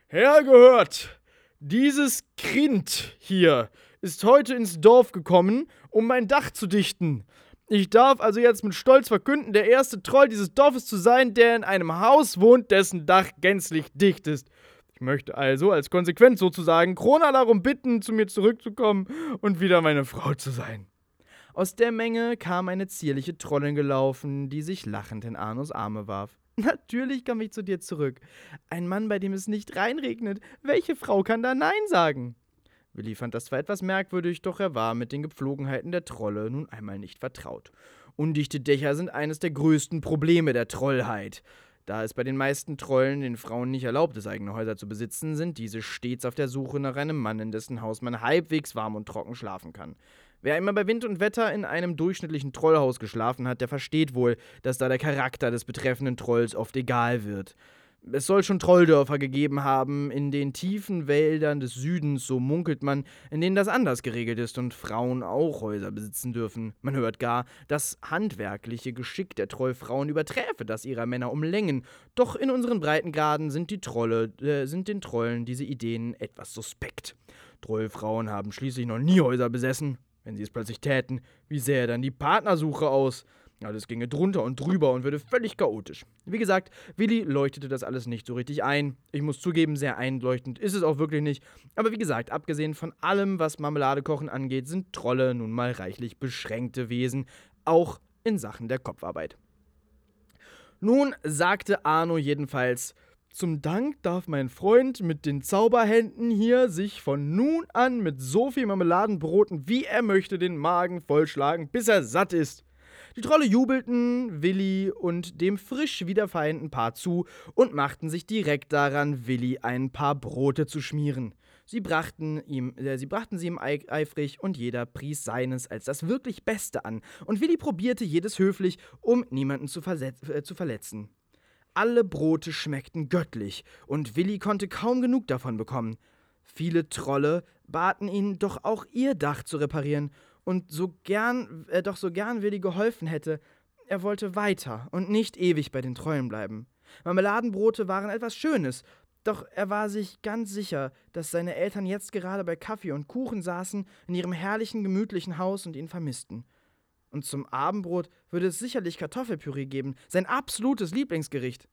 Hergehört! Dieses Kind hier ist heute ins Dorf gekommen, um mein Dach zu dichten. Ich darf also jetzt mit Stolz verkünden, der erste Troll dieses Dorfes zu sein, der in einem Haus wohnt, dessen Dach gänzlich dicht ist. Ich möchte also als Konsequenz sozusagen Krona darum bitten, zu mir zurückzukommen und wieder meine Frau zu sein. Aus der Menge kam eine zierliche Trollin gelaufen, die sich lachend in Arnos Arme warf. [LAUGHS] Natürlich komme ich zu dir zurück. Ein Mann, bei dem es nicht reinregnet. Welche Frau kann da Nein sagen? Willi fand das zwar etwas merkwürdig, doch er war mit den Gepflogenheiten der Trolle nun einmal nicht vertraut. Undichte Dächer sind eines der größten Probleme der Trollheit. Da es bei den meisten Trollen den Frauen nicht erlaubt ist, eigene Häuser zu besitzen, sind diese stets auf der Suche nach einem Mann, in dessen Haus man halbwegs warm und trocken schlafen kann. Wer einmal bei Wind und Wetter in einem durchschnittlichen Trollhaus geschlafen hat, der versteht wohl, dass da der Charakter des betreffenden Trolls oft egal wird. Es soll schon Trolldörfer gegeben haben, in den tiefen Wäldern des Südens, so munkelt man, in denen das anders geregelt ist und Frauen auch Häuser besitzen dürfen. Man hört gar, das handwerkliche Geschick der Trollfrauen überträfe das ihrer Männer um Längen. Doch in unseren Breitengraden sind die Trolle, äh, sind den Trollen diese Ideen etwas suspekt. Trollfrauen haben schließlich noch nie Häuser besessen. Wenn sie es plötzlich täten, wie sähe dann die Partnersuche aus? Alles ginge drunter und drüber und würde völlig chaotisch. Wie gesagt, Willi leuchtete das alles nicht so richtig ein. Ich muss zugeben, sehr einleuchtend ist es auch wirklich nicht. Aber wie gesagt, abgesehen von allem, was Marmeladekochen angeht, sind Trolle nun mal reichlich beschränkte Wesen, auch in Sachen der Kopfarbeit. Nun sagte Arno jedenfalls, zum Dank darf mein Freund mit den Zauberhänden hier sich von nun an mit so viel Marmeladenbroten, wie er möchte, den Magen vollschlagen, bis er satt ist. Die Trolle jubelten Willi und dem frisch wiedervereinten Paar zu und machten sich direkt daran, Willi ein paar Brote zu schmieren. Sie brachten, ihm, äh, sie brachten sie ihm eifrig und jeder pries seines als das wirklich Beste an. Und Willi probierte jedes höflich, um niemanden zu, äh, zu verletzen. Alle Brote schmeckten göttlich und Willi konnte kaum genug davon bekommen. Viele Trolle baten ihn, doch auch ihr Dach zu reparieren und so gern, äh, doch so gern Willi geholfen hätte, er wollte weiter und nicht ewig bei den Trollen bleiben. Marmeladenbrote waren etwas Schönes, doch er war sich ganz sicher, dass seine Eltern jetzt gerade bei Kaffee und Kuchen saßen in ihrem herrlichen, gemütlichen Haus und ihn vermissten. Und zum Abendbrot würde es sicherlich Kartoffelpüree geben, sein absolutes Lieblingsgericht.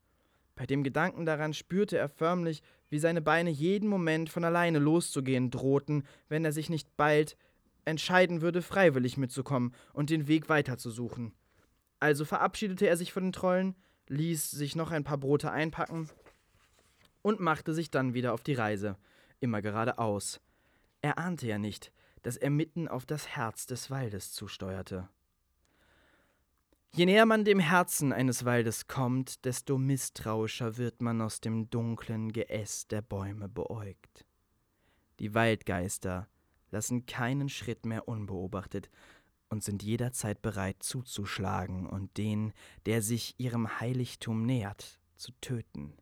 Bei dem Gedanken daran spürte er förmlich, wie seine Beine jeden Moment von alleine loszugehen drohten, wenn er sich nicht bald entscheiden würde, freiwillig mitzukommen und den Weg weiterzusuchen. Also verabschiedete er sich von den Trollen, ließ sich noch ein paar Brote einpacken und machte sich dann wieder auf die Reise, immer geradeaus. Er ahnte ja nicht, dass er mitten auf das Herz des Waldes zusteuerte. Je näher man dem Herzen eines Waldes kommt, desto misstrauischer wird man aus dem dunklen Geäst der Bäume beäugt. Die Waldgeister lassen keinen Schritt mehr unbeobachtet und sind jederzeit bereit zuzuschlagen und den, der sich ihrem Heiligtum nähert, zu töten.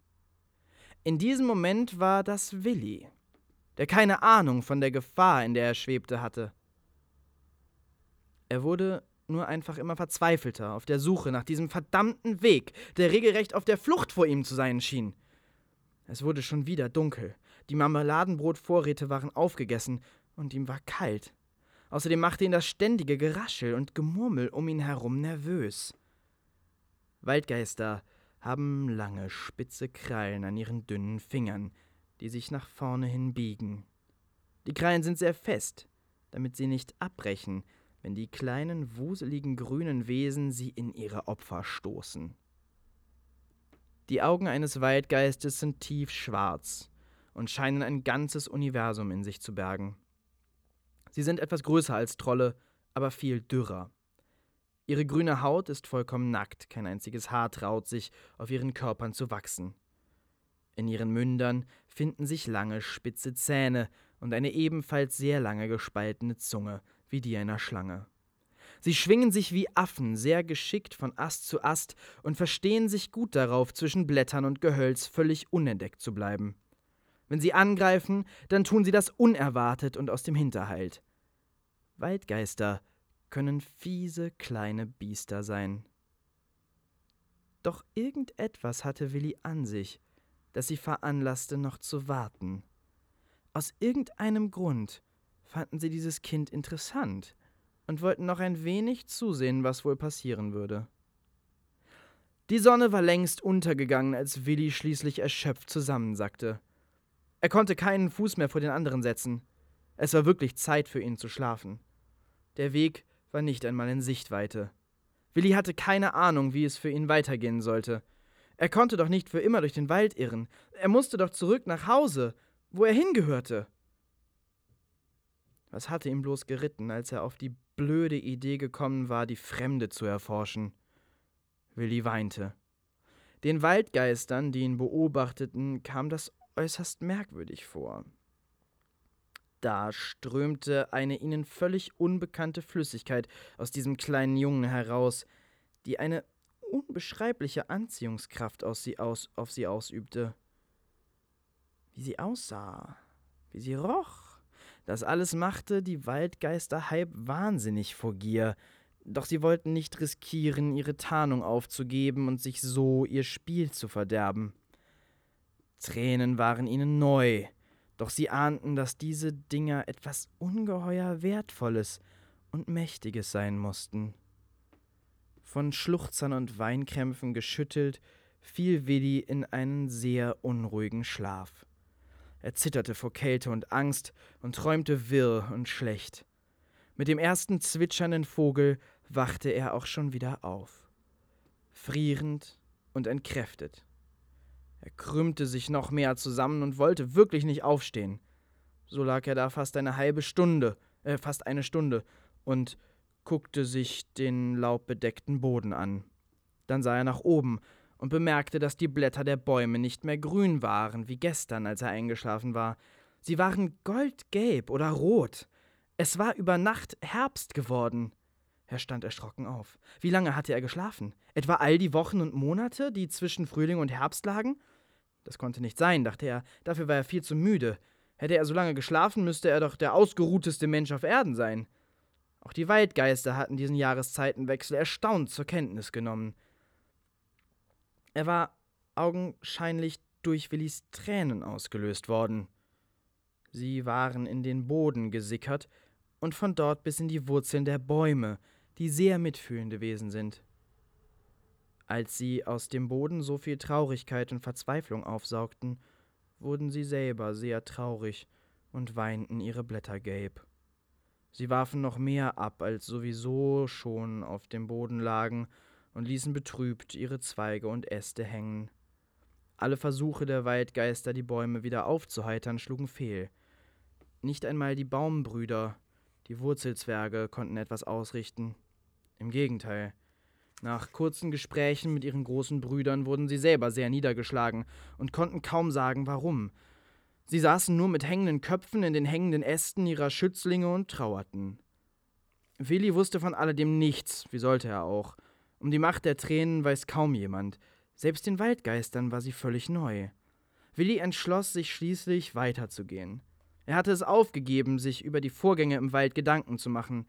In diesem Moment war das Willi, der keine Ahnung von der Gefahr, in der er schwebte, hatte. Er wurde nur einfach immer verzweifelter auf der Suche nach diesem verdammten Weg, der regelrecht auf der Flucht vor ihm zu sein schien. Es wurde schon wieder dunkel, die Marmeladenbrotvorräte waren aufgegessen und ihm war kalt. Außerdem machte ihn das ständige Geraschel und Gemurmel um ihn herum nervös. Waldgeister haben lange, spitze Krallen an ihren dünnen Fingern, die sich nach vorne hin biegen. Die Krallen sind sehr fest, damit sie nicht abbrechen, wenn die kleinen, wuseligen grünen Wesen sie in ihre Opfer stoßen. Die Augen eines Waldgeistes sind tief schwarz und scheinen ein ganzes Universum in sich zu bergen. Sie sind etwas größer als Trolle, aber viel dürrer. Ihre grüne Haut ist vollkommen nackt, kein einziges Haar traut sich, auf ihren Körpern zu wachsen. In ihren Mündern finden sich lange, spitze Zähne und eine ebenfalls sehr lange gespaltene Zunge, wie die einer Schlange. Sie schwingen sich wie Affen sehr geschickt von Ast zu Ast und verstehen sich gut darauf, zwischen Blättern und Gehölz völlig unentdeckt zu bleiben. Wenn sie angreifen, dann tun sie das unerwartet und aus dem Hinterhalt. Waldgeister können fiese kleine Biester sein. Doch irgendetwas hatte Willi an sich, das sie veranlasste, noch zu warten. Aus irgendeinem Grund fanden sie dieses Kind interessant und wollten noch ein wenig zusehen, was wohl passieren würde. Die Sonne war längst untergegangen, als Willi schließlich erschöpft zusammensackte. Er konnte keinen Fuß mehr vor den anderen setzen. Es war wirklich Zeit für ihn zu schlafen. Der Weg war nicht einmal in Sichtweite. Willi hatte keine Ahnung, wie es für ihn weitergehen sollte. Er konnte doch nicht für immer durch den Wald irren. Er musste doch zurück nach Hause, wo er hingehörte. Was hatte ihn bloß geritten, als er auf die blöde Idee gekommen war, die Fremde zu erforschen? Willi weinte. Den Waldgeistern, die ihn beobachteten, kam das äußerst merkwürdig vor. Da strömte eine ihnen völlig unbekannte Flüssigkeit aus diesem kleinen Jungen heraus, die eine unbeschreibliche Anziehungskraft aus sie aus, auf sie ausübte. Wie sie aussah, wie sie roch, das alles machte die Waldgeister halb wahnsinnig vor Gier, doch sie wollten nicht riskieren, ihre Tarnung aufzugeben und sich so ihr Spiel zu verderben. Tränen waren ihnen neu, doch sie ahnten, dass diese Dinger etwas ungeheuer Wertvolles und Mächtiges sein mussten. Von Schluchzern und Weinkrämpfen geschüttelt, fiel Willi in einen sehr unruhigen Schlaf. Er zitterte vor Kälte und Angst und träumte wirr und schlecht. Mit dem ersten zwitschernden Vogel wachte er auch schon wieder auf. Frierend und entkräftet. Er krümmte sich noch mehr zusammen und wollte wirklich nicht aufstehen. So lag er da fast eine halbe Stunde, äh, fast eine Stunde, und guckte sich den laubbedeckten Boden an. Dann sah er nach oben und bemerkte, dass die Blätter der Bäume nicht mehr grün waren wie gestern, als er eingeschlafen war. Sie waren goldgelb oder rot. Es war über Nacht Herbst geworden. Er stand erschrocken auf. Wie lange hatte er geschlafen? Etwa all die Wochen und Monate, die zwischen Frühling und Herbst lagen? Das konnte nicht sein, dachte er, dafür war er viel zu müde. Hätte er so lange geschlafen, müsste er doch der ausgeruhteste Mensch auf Erden sein. Auch die Waldgeister hatten diesen Jahreszeitenwechsel erstaunt zur Kenntnis genommen. Er war augenscheinlich durch Willis Tränen ausgelöst worden. Sie waren in den Boden gesickert und von dort bis in die Wurzeln der Bäume, die sehr mitfühlende Wesen sind. Als sie aus dem Boden so viel Traurigkeit und Verzweiflung aufsaugten, wurden sie selber sehr traurig und weinten ihre Blätter gelb. Sie warfen noch mehr ab, als sowieso schon auf dem Boden lagen, und ließen betrübt ihre Zweige und Äste hängen. Alle Versuche der Waldgeister, die Bäume wieder aufzuheitern, schlugen fehl. Nicht einmal die Baumbrüder, die Wurzelzwerge, konnten etwas ausrichten. Im Gegenteil. Nach kurzen Gesprächen mit ihren großen Brüdern wurden sie selber sehr niedergeschlagen und konnten kaum sagen, warum. Sie saßen nur mit hängenden Köpfen in den hängenden Ästen ihrer Schützlinge und trauerten. Willi wusste von alledem nichts, wie sollte er auch. Um die Macht der Tränen weiß kaum jemand. Selbst den Waldgeistern war sie völlig neu. Willi entschloss sich schließlich weiterzugehen. Er hatte es aufgegeben, sich über die Vorgänge im Wald Gedanken zu machen.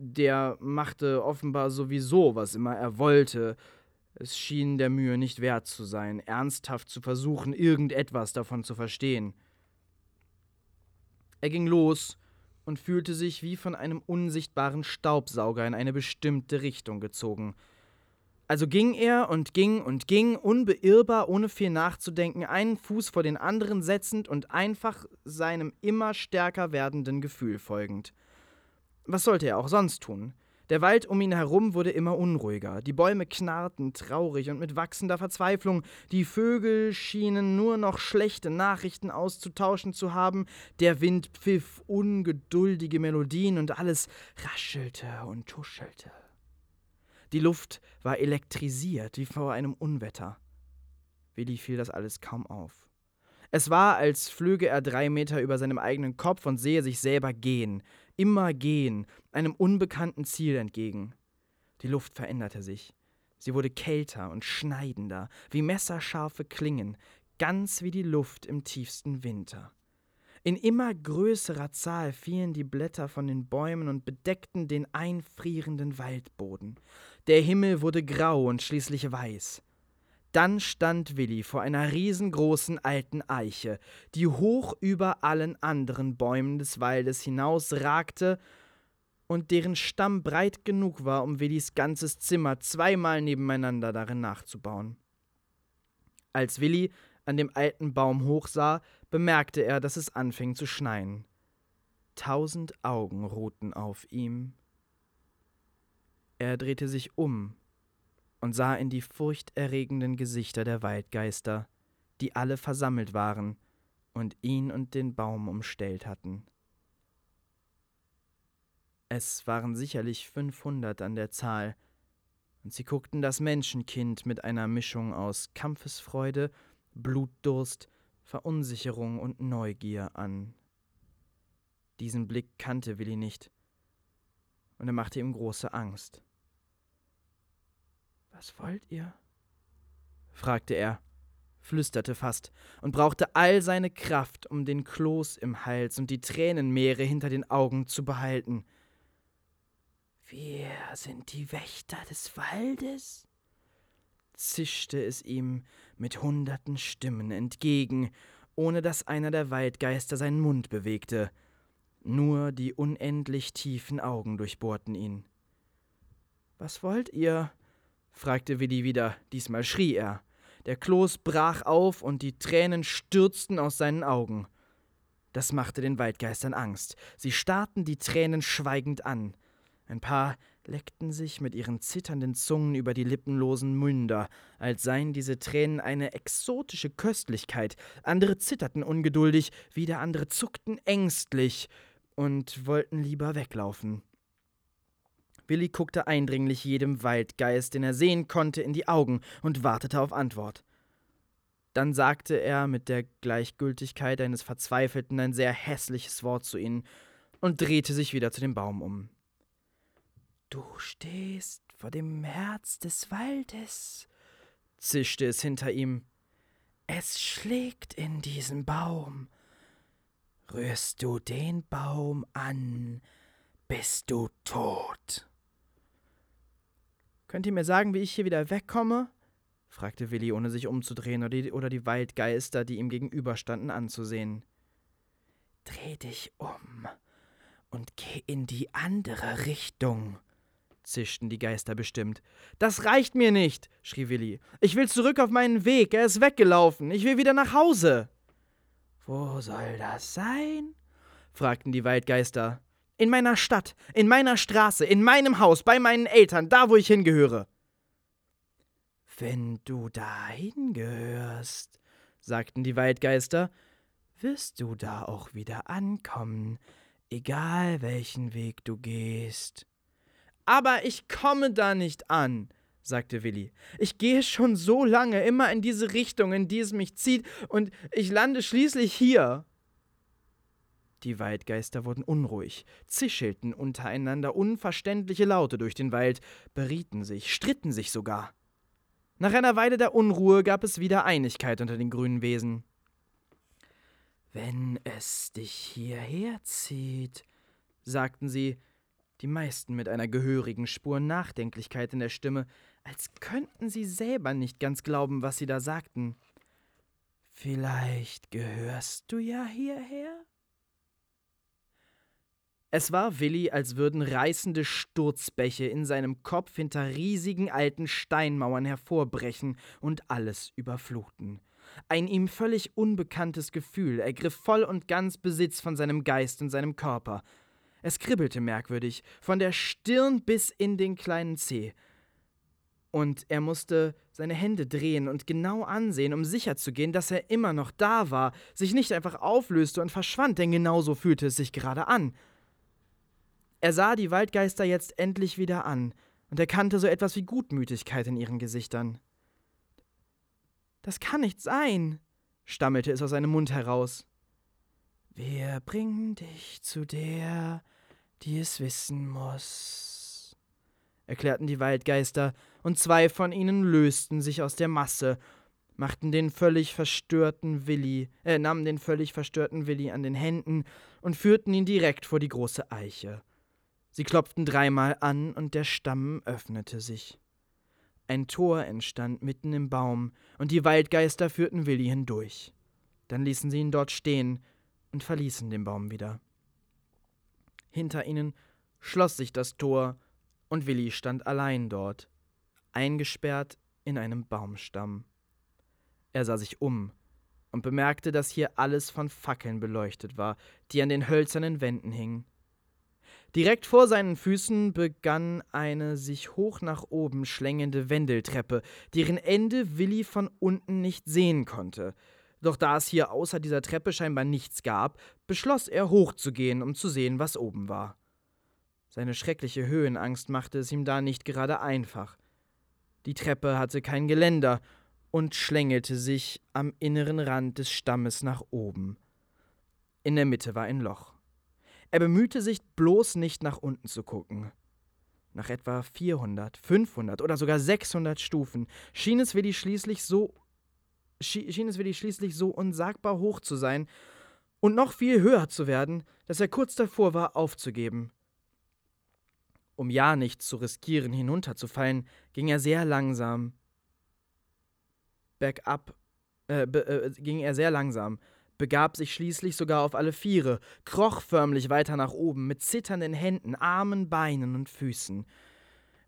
Der machte offenbar sowieso, was immer er wollte. Es schien der Mühe nicht wert zu sein, ernsthaft zu versuchen, irgendetwas davon zu verstehen. Er ging los und fühlte sich wie von einem unsichtbaren Staubsauger in eine bestimmte Richtung gezogen – also ging er und ging und ging, unbeirrbar, ohne viel nachzudenken, einen Fuß vor den anderen setzend und einfach seinem immer stärker werdenden Gefühl folgend. Was sollte er auch sonst tun? Der Wald um ihn herum wurde immer unruhiger, die Bäume knarrten traurig und mit wachsender Verzweiflung, die Vögel schienen nur noch schlechte Nachrichten auszutauschen zu haben, der Wind pfiff ungeduldige Melodien und alles raschelte und tuschelte. Die Luft war elektrisiert wie vor einem Unwetter. Willi fiel das alles kaum auf. Es war, als flöge er drei Meter über seinem eigenen Kopf und sehe sich selber gehen, immer gehen, einem unbekannten Ziel entgegen. Die Luft veränderte sich. Sie wurde kälter und schneidender, wie messerscharfe Klingen, ganz wie die Luft im tiefsten Winter. In immer größerer Zahl fielen die Blätter von den Bäumen und bedeckten den einfrierenden Waldboden. Der Himmel wurde grau und schließlich weiß. Dann stand Willi vor einer riesengroßen alten Eiche, die hoch über allen anderen Bäumen des Waldes hinausragte und deren Stamm breit genug war, um Willis ganzes Zimmer zweimal nebeneinander darin nachzubauen. Als Willi an dem alten Baum hochsah, bemerkte er, dass es anfing zu schneien. Tausend Augen ruhten auf ihm. Er drehte sich um und sah in die furchterregenden Gesichter der Waldgeister, die alle versammelt waren und ihn und den Baum umstellt hatten. Es waren sicherlich fünfhundert an der Zahl, und sie guckten das Menschenkind mit einer Mischung aus Kampfesfreude Blutdurst, Verunsicherung und Neugier an. Diesen Blick kannte Willi nicht, und er machte ihm große Angst. Was wollt ihr? fragte er, flüsterte fast und brauchte all seine Kraft, um den Kloß im Hals und die Tränenmeere hinter den Augen zu behalten. Wir sind die Wächter des Waldes? zischte es ihm mit hunderten Stimmen entgegen, ohne dass einer der Waldgeister seinen Mund bewegte. Nur die unendlich tiefen Augen durchbohrten ihn. Was wollt ihr? Fragte Willi wieder, diesmal schrie er. Der Kloß brach auf und die Tränen stürzten aus seinen Augen. Das machte den Waldgeistern Angst. Sie starrten die Tränen schweigend an. Ein paar leckten sich mit ihren zitternden Zungen über die lippenlosen Münder, als seien diese Tränen eine exotische Köstlichkeit. Andere zitterten ungeduldig, wieder andere zuckten ängstlich und wollten lieber weglaufen. Willi guckte eindringlich jedem Waldgeist, den er sehen konnte, in die Augen und wartete auf Antwort. Dann sagte er mit der Gleichgültigkeit eines Verzweifelten ein sehr hässliches Wort zu ihnen und drehte sich wieder zu dem Baum um. Du stehst vor dem Herz des Waldes, zischte es hinter ihm. Es schlägt in diesem Baum. Rührst du den Baum an, bist du tot. Könnt ihr mir sagen, wie ich hier wieder wegkomme? fragte Willi, ohne sich umzudrehen oder die, oder die Waldgeister, die ihm gegenüberstanden, anzusehen. Dreh dich um und geh in die andere Richtung, zischten die Geister bestimmt. Das reicht mir nicht, schrie Willi. Ich will zurück auf meinen Weg, er ist weggelaufen, ich will wieder nach Hause. Wo soll das sein? fragten die Waldgeister. In meiner Stadt, in meiner Straße, in meinem Haus, bei meinen Eltern, da wo ich hingehöre. Wenn du dahin gehörst, sagten die Waldgeister, wirst du da auch wieder ankommen, egal welchen Weg du gehst. Aber ich komme da nicht an, sagte Willi. Ich gehe schon so lange immer in diese Richtung, in die es mich zieht, und ich lande schließlich hier. Die Waldgeister wurden unruhig, zischelten untereinander unverständliche Laute durch den Wald, berieten sich, stritten sich sogar. Nach einer Weile der Unruhe gab es wieder Einigkeit unter den grünen Wesen. Wenn es dich hierher zieht, sagten sie, die meisten mit einer gehörigen Spur Nachdenklichkeit in der Stimme, als könnten sie selber nicht ganz glauben, was sie da sagten. Vielleicht gehörst du ja hierher? Es war Willi, als würden reißende Sturzbäche in seinem Kopf hinter riesigen alten Steinmauern hervorbrechen und alles überfluten. Ein ihm völlig unbekanntes Gefühl ergriff voll und ganz Besitz von seinem Geist und seinem Körper. Es kribbelte merkwürdig, von der Stirn bis in den kleinen Zeh. Und er musste seine Hände drehen und genau ansehen, um sicherzugehen, dass er immer noch da war, sich nicht einfach auflöste und verschwand, denn genauso fühlte es sich gerade an. Er sah die Waldgeister jetzt endlich wieder an und erkannte so etwas wie Gutmütigkeit in ihren Gesichtern. Das kann nicht sein, stammelte es aus seinem Mund heraus. Wir bringen dich zu der, die es wissen muss, erklärten die Waldgeister, und zwei von ihnen lösten sich aus der Masse, machten den völlig verstörten Willi, äh, nahmen den völlig verstörten Willi an den Händen und führten ihn direkt vor die große Eiche. Sie klopften dreimal an und der Stamm öffnete sich. Ein Tor entstand mitten im Baum, und die Waldgeister führten Willi hindurch. Dann ließen sie ihn dort stehen und verließen den Baum wieder. Hinter ihnen schloss sich das Tor, und Willi stand allein dort, eingesperrt in einem Baumstamm. Er sah sich um und bemerkte, dass hier alles von Fackeln beleuchtet war, die an den hölzernen Wänden hingen. Direkt vor seinen Füßen begann eine sich hoch nach oben schlängende Wendeltreppe, deren Ende Willi von unten nicht sehen konnte. Doch da es hier außer dieser Treppe scheinbar nichts gab, beschloss er hochzugehen, um zu sehen, was oben war. Seine schreckliche Höhenangst machte es ihm da nicht gerade einfach. Die Treppe hatte kein Geländer und schlängelte sich am inneren Rand des Stammes nach oben. In der Mitte war ein Loch. Er bemühte sich bloß nicht nach unten zu gucken. Nach etwa 400, 500 oder sogar 600 Stufen schien es Willi schließlich so schien es Willi schließlich so unsagbar hoch zu sein und noch viel höher zu werden, dass er kurz davor war, aufzugeben. Um ja nichts zu riskieren, hinunterzufallen, ging er sehr langsam. Bergab äh, äh, ging er sehr langsam, begab sich schließlich sogar auf alle Viere, kroch förmlich weiter nach oben, mit zitternden Händen, Armen, Beinen und Füßen.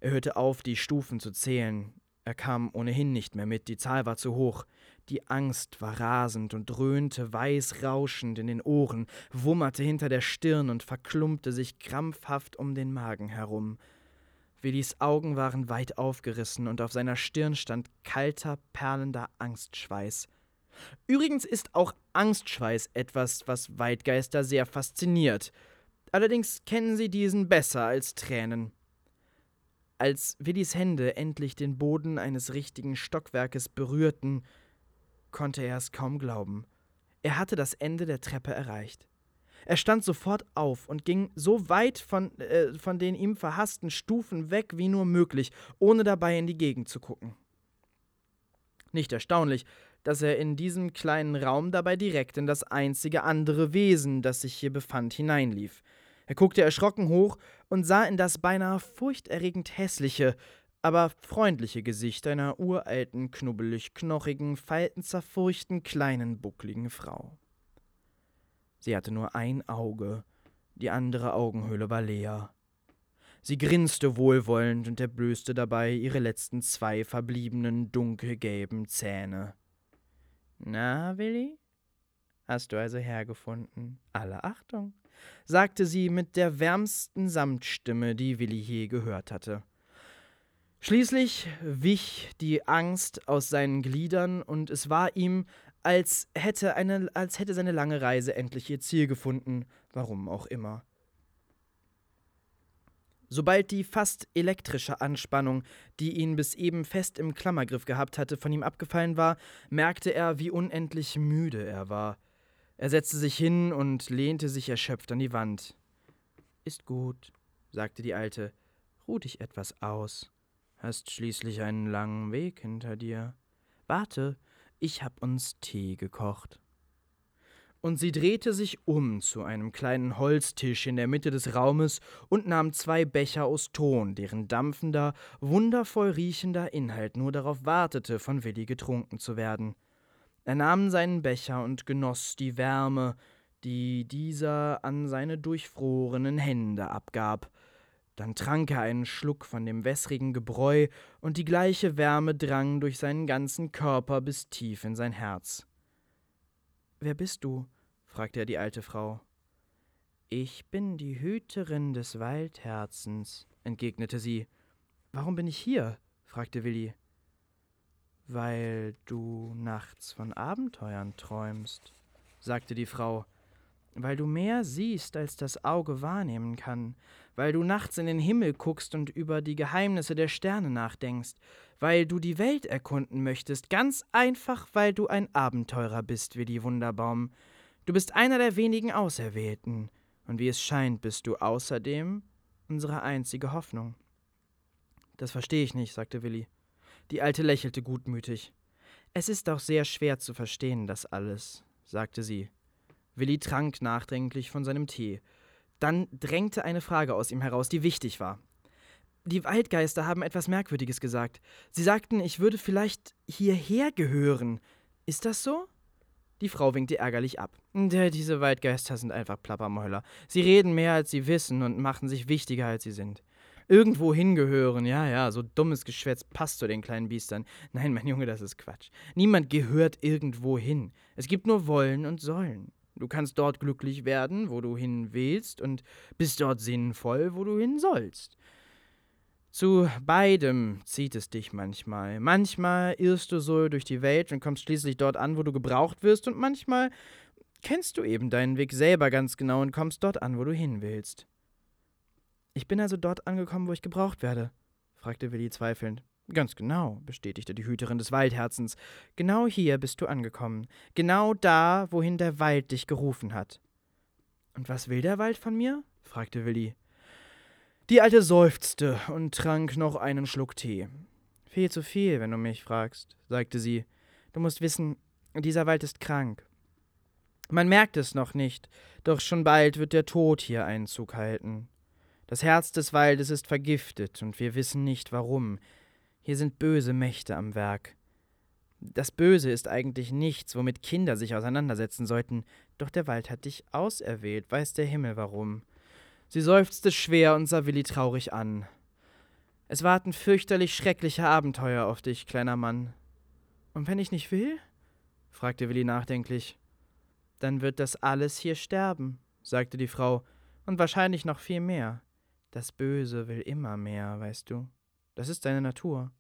Er hörte auf, die Stufen zu zählen. Er kam ohnehin nicht mehr mit, die Zahl war zu hoch. Die Angst war rasend und dröhnte weiß rauschend in den Ohren, wummerte hinter der Stirn und verklumpte sich krampfhaft um den Magen herum. Willis Augen waren weit aufgerissen und auf seiner Stirn stand kalter, perlender Angstschweiß. Übrigens ist auch Angstschweiß etwas, was Weidgeister sehr fasziniert. Allerdings kennen sie diesen besser als Tränen. Als Willis Hände endlich den Boden eines richtigen Stockwerkes berührten, konnte er es kaum glauben. Er hatte das Ende der Treppe erreicht. Er stand sofort auf und ging so weit von, äh, von den ihm verhassten Stufen weg wie nur möglich, ohne dabei in die Gegend zu gucken. Nicht erstaunlich, dass er in diesem kleinen Raum dabei direkt in das einzige andere Wesen, das sich hier befand, hineinlief. Er guckte erschrocken hoch und sah in das beinahe furchterregend hässliche, aber freundliche Gesicht einer uralten, knubbelig knochigen, faltenzerfurchten, kleinen, buckligen Frau. Sie hatte nur ein Auge, die andere Augenhöhle war leer. Sie grinste wohlwollend und entblößte dabei ihre letzten zwei verbliebenen dunkelgelben Zähne. Na, Willi? Hast du also hergefunden? Alle Achtung, sagte sie mit der wärmsten Samtstimme, die Willi je gehört hatte. Schließlich wich die Angst aus seinen Gliedern, und es war ihm, als hätte, eine, als hätte seine lange Reise endlich ihr Ziel gefunden, warum auch immer. Sobald die fast elektrische Anspannung, die ihn bis eben fest im Klammergriff gehabt hatte, von ihm abgefallen war, merkte er, wie unendlich müde er war. Er setzte sich hin und lehnte sich erschöpft an die Wand. Ist gut, sagte die Alte, ruh dich etwas aus. Hast schließlich einen langen Weg hinter dir. Warte, ich hab uns Tee gekocht. Und sie drehte sich um zu einem kleinen Holztisch in der Mitte des Raumes und nahm zwei Becher aus Ton, deren dampfender, wundervoll riechender Inhalt nur darauf wartete, von Willi getrunken zu werden. Er nahm seinen Becher und genoss die Wärme, die dieser an seine durchfrorenen Hände abgab, dann trank er einen Schluck von dem wässrigen Gebräu, und die gleiche Wärme drang durch seinen ganzen Körper bis tief in sein Herz. Wer bist du? fragte er die alte Frau. Ich bin die Hüterin des Waldherzens, entgegnete sie. Warum bin ich hier? fragte Willi. Weil du nachts von Abenteuern träumst, sagte die Frau weil du mehr siehst, als das Auge wahrnehmen kann, weil du nachts in den Himmel guckst und über die Geheimnisse der Sterne nachdenkst, weil du die Welt erkunden möchtest, ganz einfach, weil du ein Abenteurer bist wie die Wunderbaum. Du bist einer der wenigen Auserwählten, und wie es scheint, bist du außerdem unsere einzige Hoffnung. Das verstehe ich nicht, sagte Willi. Die Alte lächelte gutmütig. Es ist auch sehr schwer zu verstehen, das alles, sagte sie. Willi trank nachdränglich von seinem Tee. Dann drängte eine Frage aus ihm heraus, die wichtig war. Die Waldgeister haben etwas Merkwürdiges gesagt. Sie sagten, ich würde vielleicht hierher gehören. Ist das so? Die Frau winkte ärgerlich ab. Diese Waldgeister sind einfach Plappermäuler. Sie reden mehr, als sie wissen und machen sich wichtiger, als sie sind. Irgendwo hingehören, ja, ja, so dummes Geschwätz passt zu den kleinen Biestern. Nein, mein Junge, das ist Quatsch. Niemand gehört irgendwo hin. Es gibt nur Wollen und Sollen. Du kannst dort glücklich werden, wo du hin willst, und bist dort sinnvoll, wo du hin sollst. Zu beidem zieht es dich manchmal. Manchmal irrst du so durch die Welt und kommst schließlich dort an, wo du gebraucht wirst, und manchmal kennst du eben deinen Weg selber ganz genau und kommst dort an, wo du hin willst. Ich bin also dort angekommen, wo ich gebraucht werde? fragte Willi zweifelnd. Ganz genau, bestätigte die Hüterin des Waldherzens. Genau hier bist du angekommen. Genau da, wohin der Wald dich gerufen hat. Und was will der Wald von mir? fragte Willi. Die Alte seufzte und trank noch einen Schluck Tee. Viel zu viel, wenn du mich fragst, sagte sie. Du musst wissen, dieser Wald ist krank. Man merkt es noch nicht, doch schon bald wird der Tod hier Einzug halten. Das Herz des Waldes ist vergiftet, und wir wissen nicht warum. Hier sind böse Mächte am Werk. Das Böse ist eigentlich nichts, womit Kinder sich auseinandersetzen sollten, doch der Wald hat dich auserwählt, weiß der Himmel warum. Sie seufzte schwer und sah Willi traurig an. Es warten fürchterlich schreckliche Abenteuer auf dich, kleiner Mann. Und wenn ich nicht will? fragte Willi nachdenklich. Dann wird das alles hier sterben, sagte die Frau, und wahrscheinlich noch viel mehr. Das Böse will immer mehr, weißt du. Das ist deine Natur.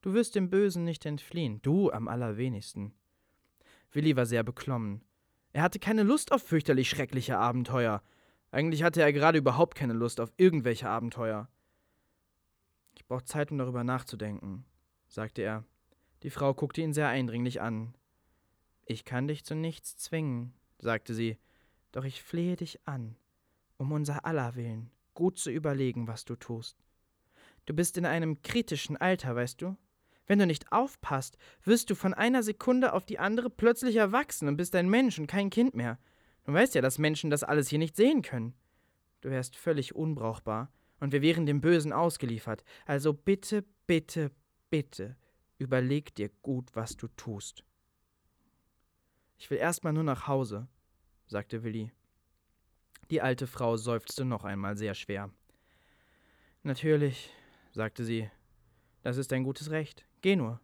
Du wirst dem Bösen nicht entfliehen, du am allerwenigsten. Willi war sehr beklommen. Er hatte keine Lust auf fürchterlich schreckliche Abenteuer. Eigentlich hatte er gerade überhaupt keine Lust auf irgendwelche Abenteuer. Ich brauche Zeit, um darüber nachzudenken, sagte er. Die Frau guckte ihn sehr eindringlich an. Ich kann dich zu nichts zwingen, sagte sie, doch ich flehe dich an, um unser aller Willen, gut zu überlegen, was du tust. Du bist in einem kritischen Alter, weißt du? Wenn du nicht aufpasst, wirst du von einer Sekunde auf die andere plötzlich erwachsen und bist ein Mensch und kein Kind mehr. Du weißt ja, dass Menschen das alles hier nicht sehen können. Du wärst völlig unbrauchbar und wir wären dem Bösen ausgeliefert. Also bitte, bitte, bitte, überleg dir gut, was du tust. Ich will erst mal nur nach Hause, sagte Willi. Die alte Frau seufzte noch einmal sehr schwer. Natürlich, sagte sie, das ist dein gutes Recht. Geh nur.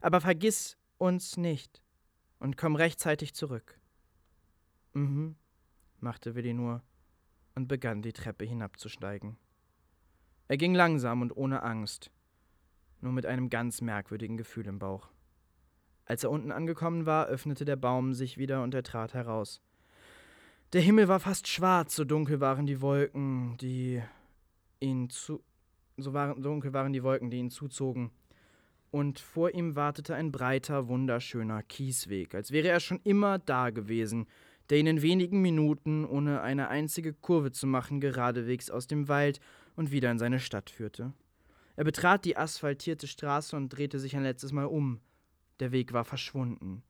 Aber vergiss uns nicht und komm rechtzeitig zurück. Mhm, machte Willi nur und begann die Treppe hinabzusteigen. Er ging langsam und ohne Angst, nur mit einem ganz merkwürdigen Gefühl im Bauch. Als er unten angekommen war, öffnete der Baum sich wieder und er trat heraus. Der Himmel war fast schwarz, so dunkel waren die Wolken, die ihn zu so waren, dunkel waren die Wolken, die ihn zuzogen. Und vor ihm wartete ein breiter, wunderschöner Kiesweg, als wäre er schon immer da gewesen, der ihn in wenigen Minuten, ohne eine einzige Kurve zu machen, geradewegs aus dem Wald und wieder in seine Stadt führte. Er betrat die asphaltierte Straße und drehte sich ein letztes Mal um. Der Weg war verschwunden.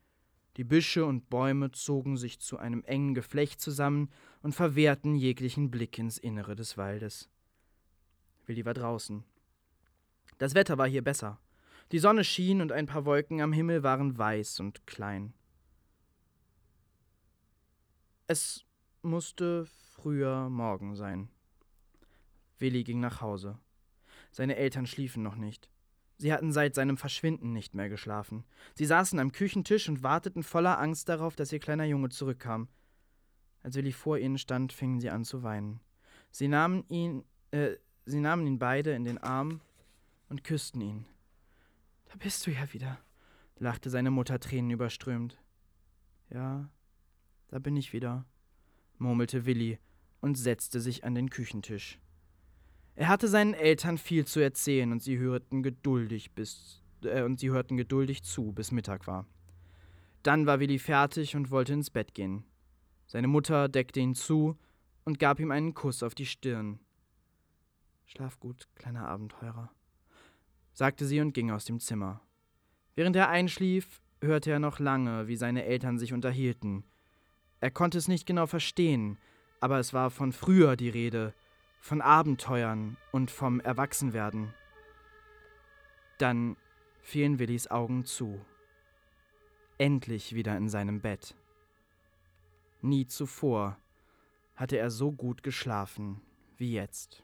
Die Büsche und Bäume zogen sich zu einem engen Geflecht zusammen und verwehrten jeglichen Blick ins Innere des Waldes. Willi war draußen. Das Wetter war hier besser. Die Sonne schien und ein paar Wolken am Himmel waren weiß und klein. Es musste früher Morgen sein. Willi ging nach Hause. Seine Eltern schliefen noch nicht. Sie hatten seit seinem Verschwinden nicht mehr geschlafen. Sie saßen am Küchentisch und warteten voller Angst darauf, dass ihr kleiner Junge zurückkam. Als Willi vor ihnen stand, fingen sie an zu weinen. Sie nahmen ihn, äh, Sie nahmen ihn beide in den Arm und küssten ihn. Da bist du ja wieder, lachte seine Mutter tränenüberströmt. Ja, da bin ich wieder, murmelte Willi und setzte sich an den Küchentisch. Er hatte seinen Eltern viel zu erzählen und sie hörten geduldig bis äh, und sie hörten geduldig zu, bis Mittag war. Dann war Willi fertig und wollte ins Bett gehen. Seine Mutter deckte ihn zu und gab ihm einen Kuss auf die Stirn. Schlaf gut, kleiner Abenteurer, sagte sie und ging aus dem Zimmer. Während er einschlief, hörte er noch lange, wie seine Eltern sich unterhielten. Er konnte es nicht genau verstehen, aber es war von früher die Rede, von Abenteuern und vom Erwachsenwerden. Dann fielen Willis Augen zu. Endlich wieder in seinem Bett. Nie zuvor hatte er so gut geschlafen wie jetzt.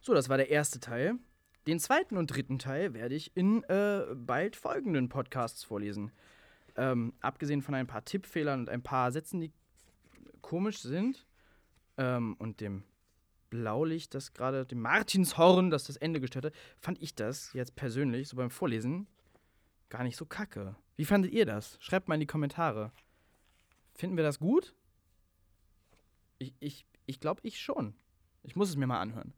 So, das war der erste Teil. Den zweiten und dritten Teil werde ich in äh, bald folgenden Podcasts vorlesen. Ähm, abgesehen von ein paar Tippfehlern und ein paar Sätzen, die komisch sind, ähm, und dem Blaulicht, das gerade, dem Martinshorn, das das Ende gestört hat, fand ich das jetzt persönlich, so beim Vorlesen, gar nicht so kacke. Wie fandet ihr das? Schreibt mal in die Kommentare. Finden wir das gut? Ich, ich, ich glaube, ich schon. Ich muss es mir mal anhören.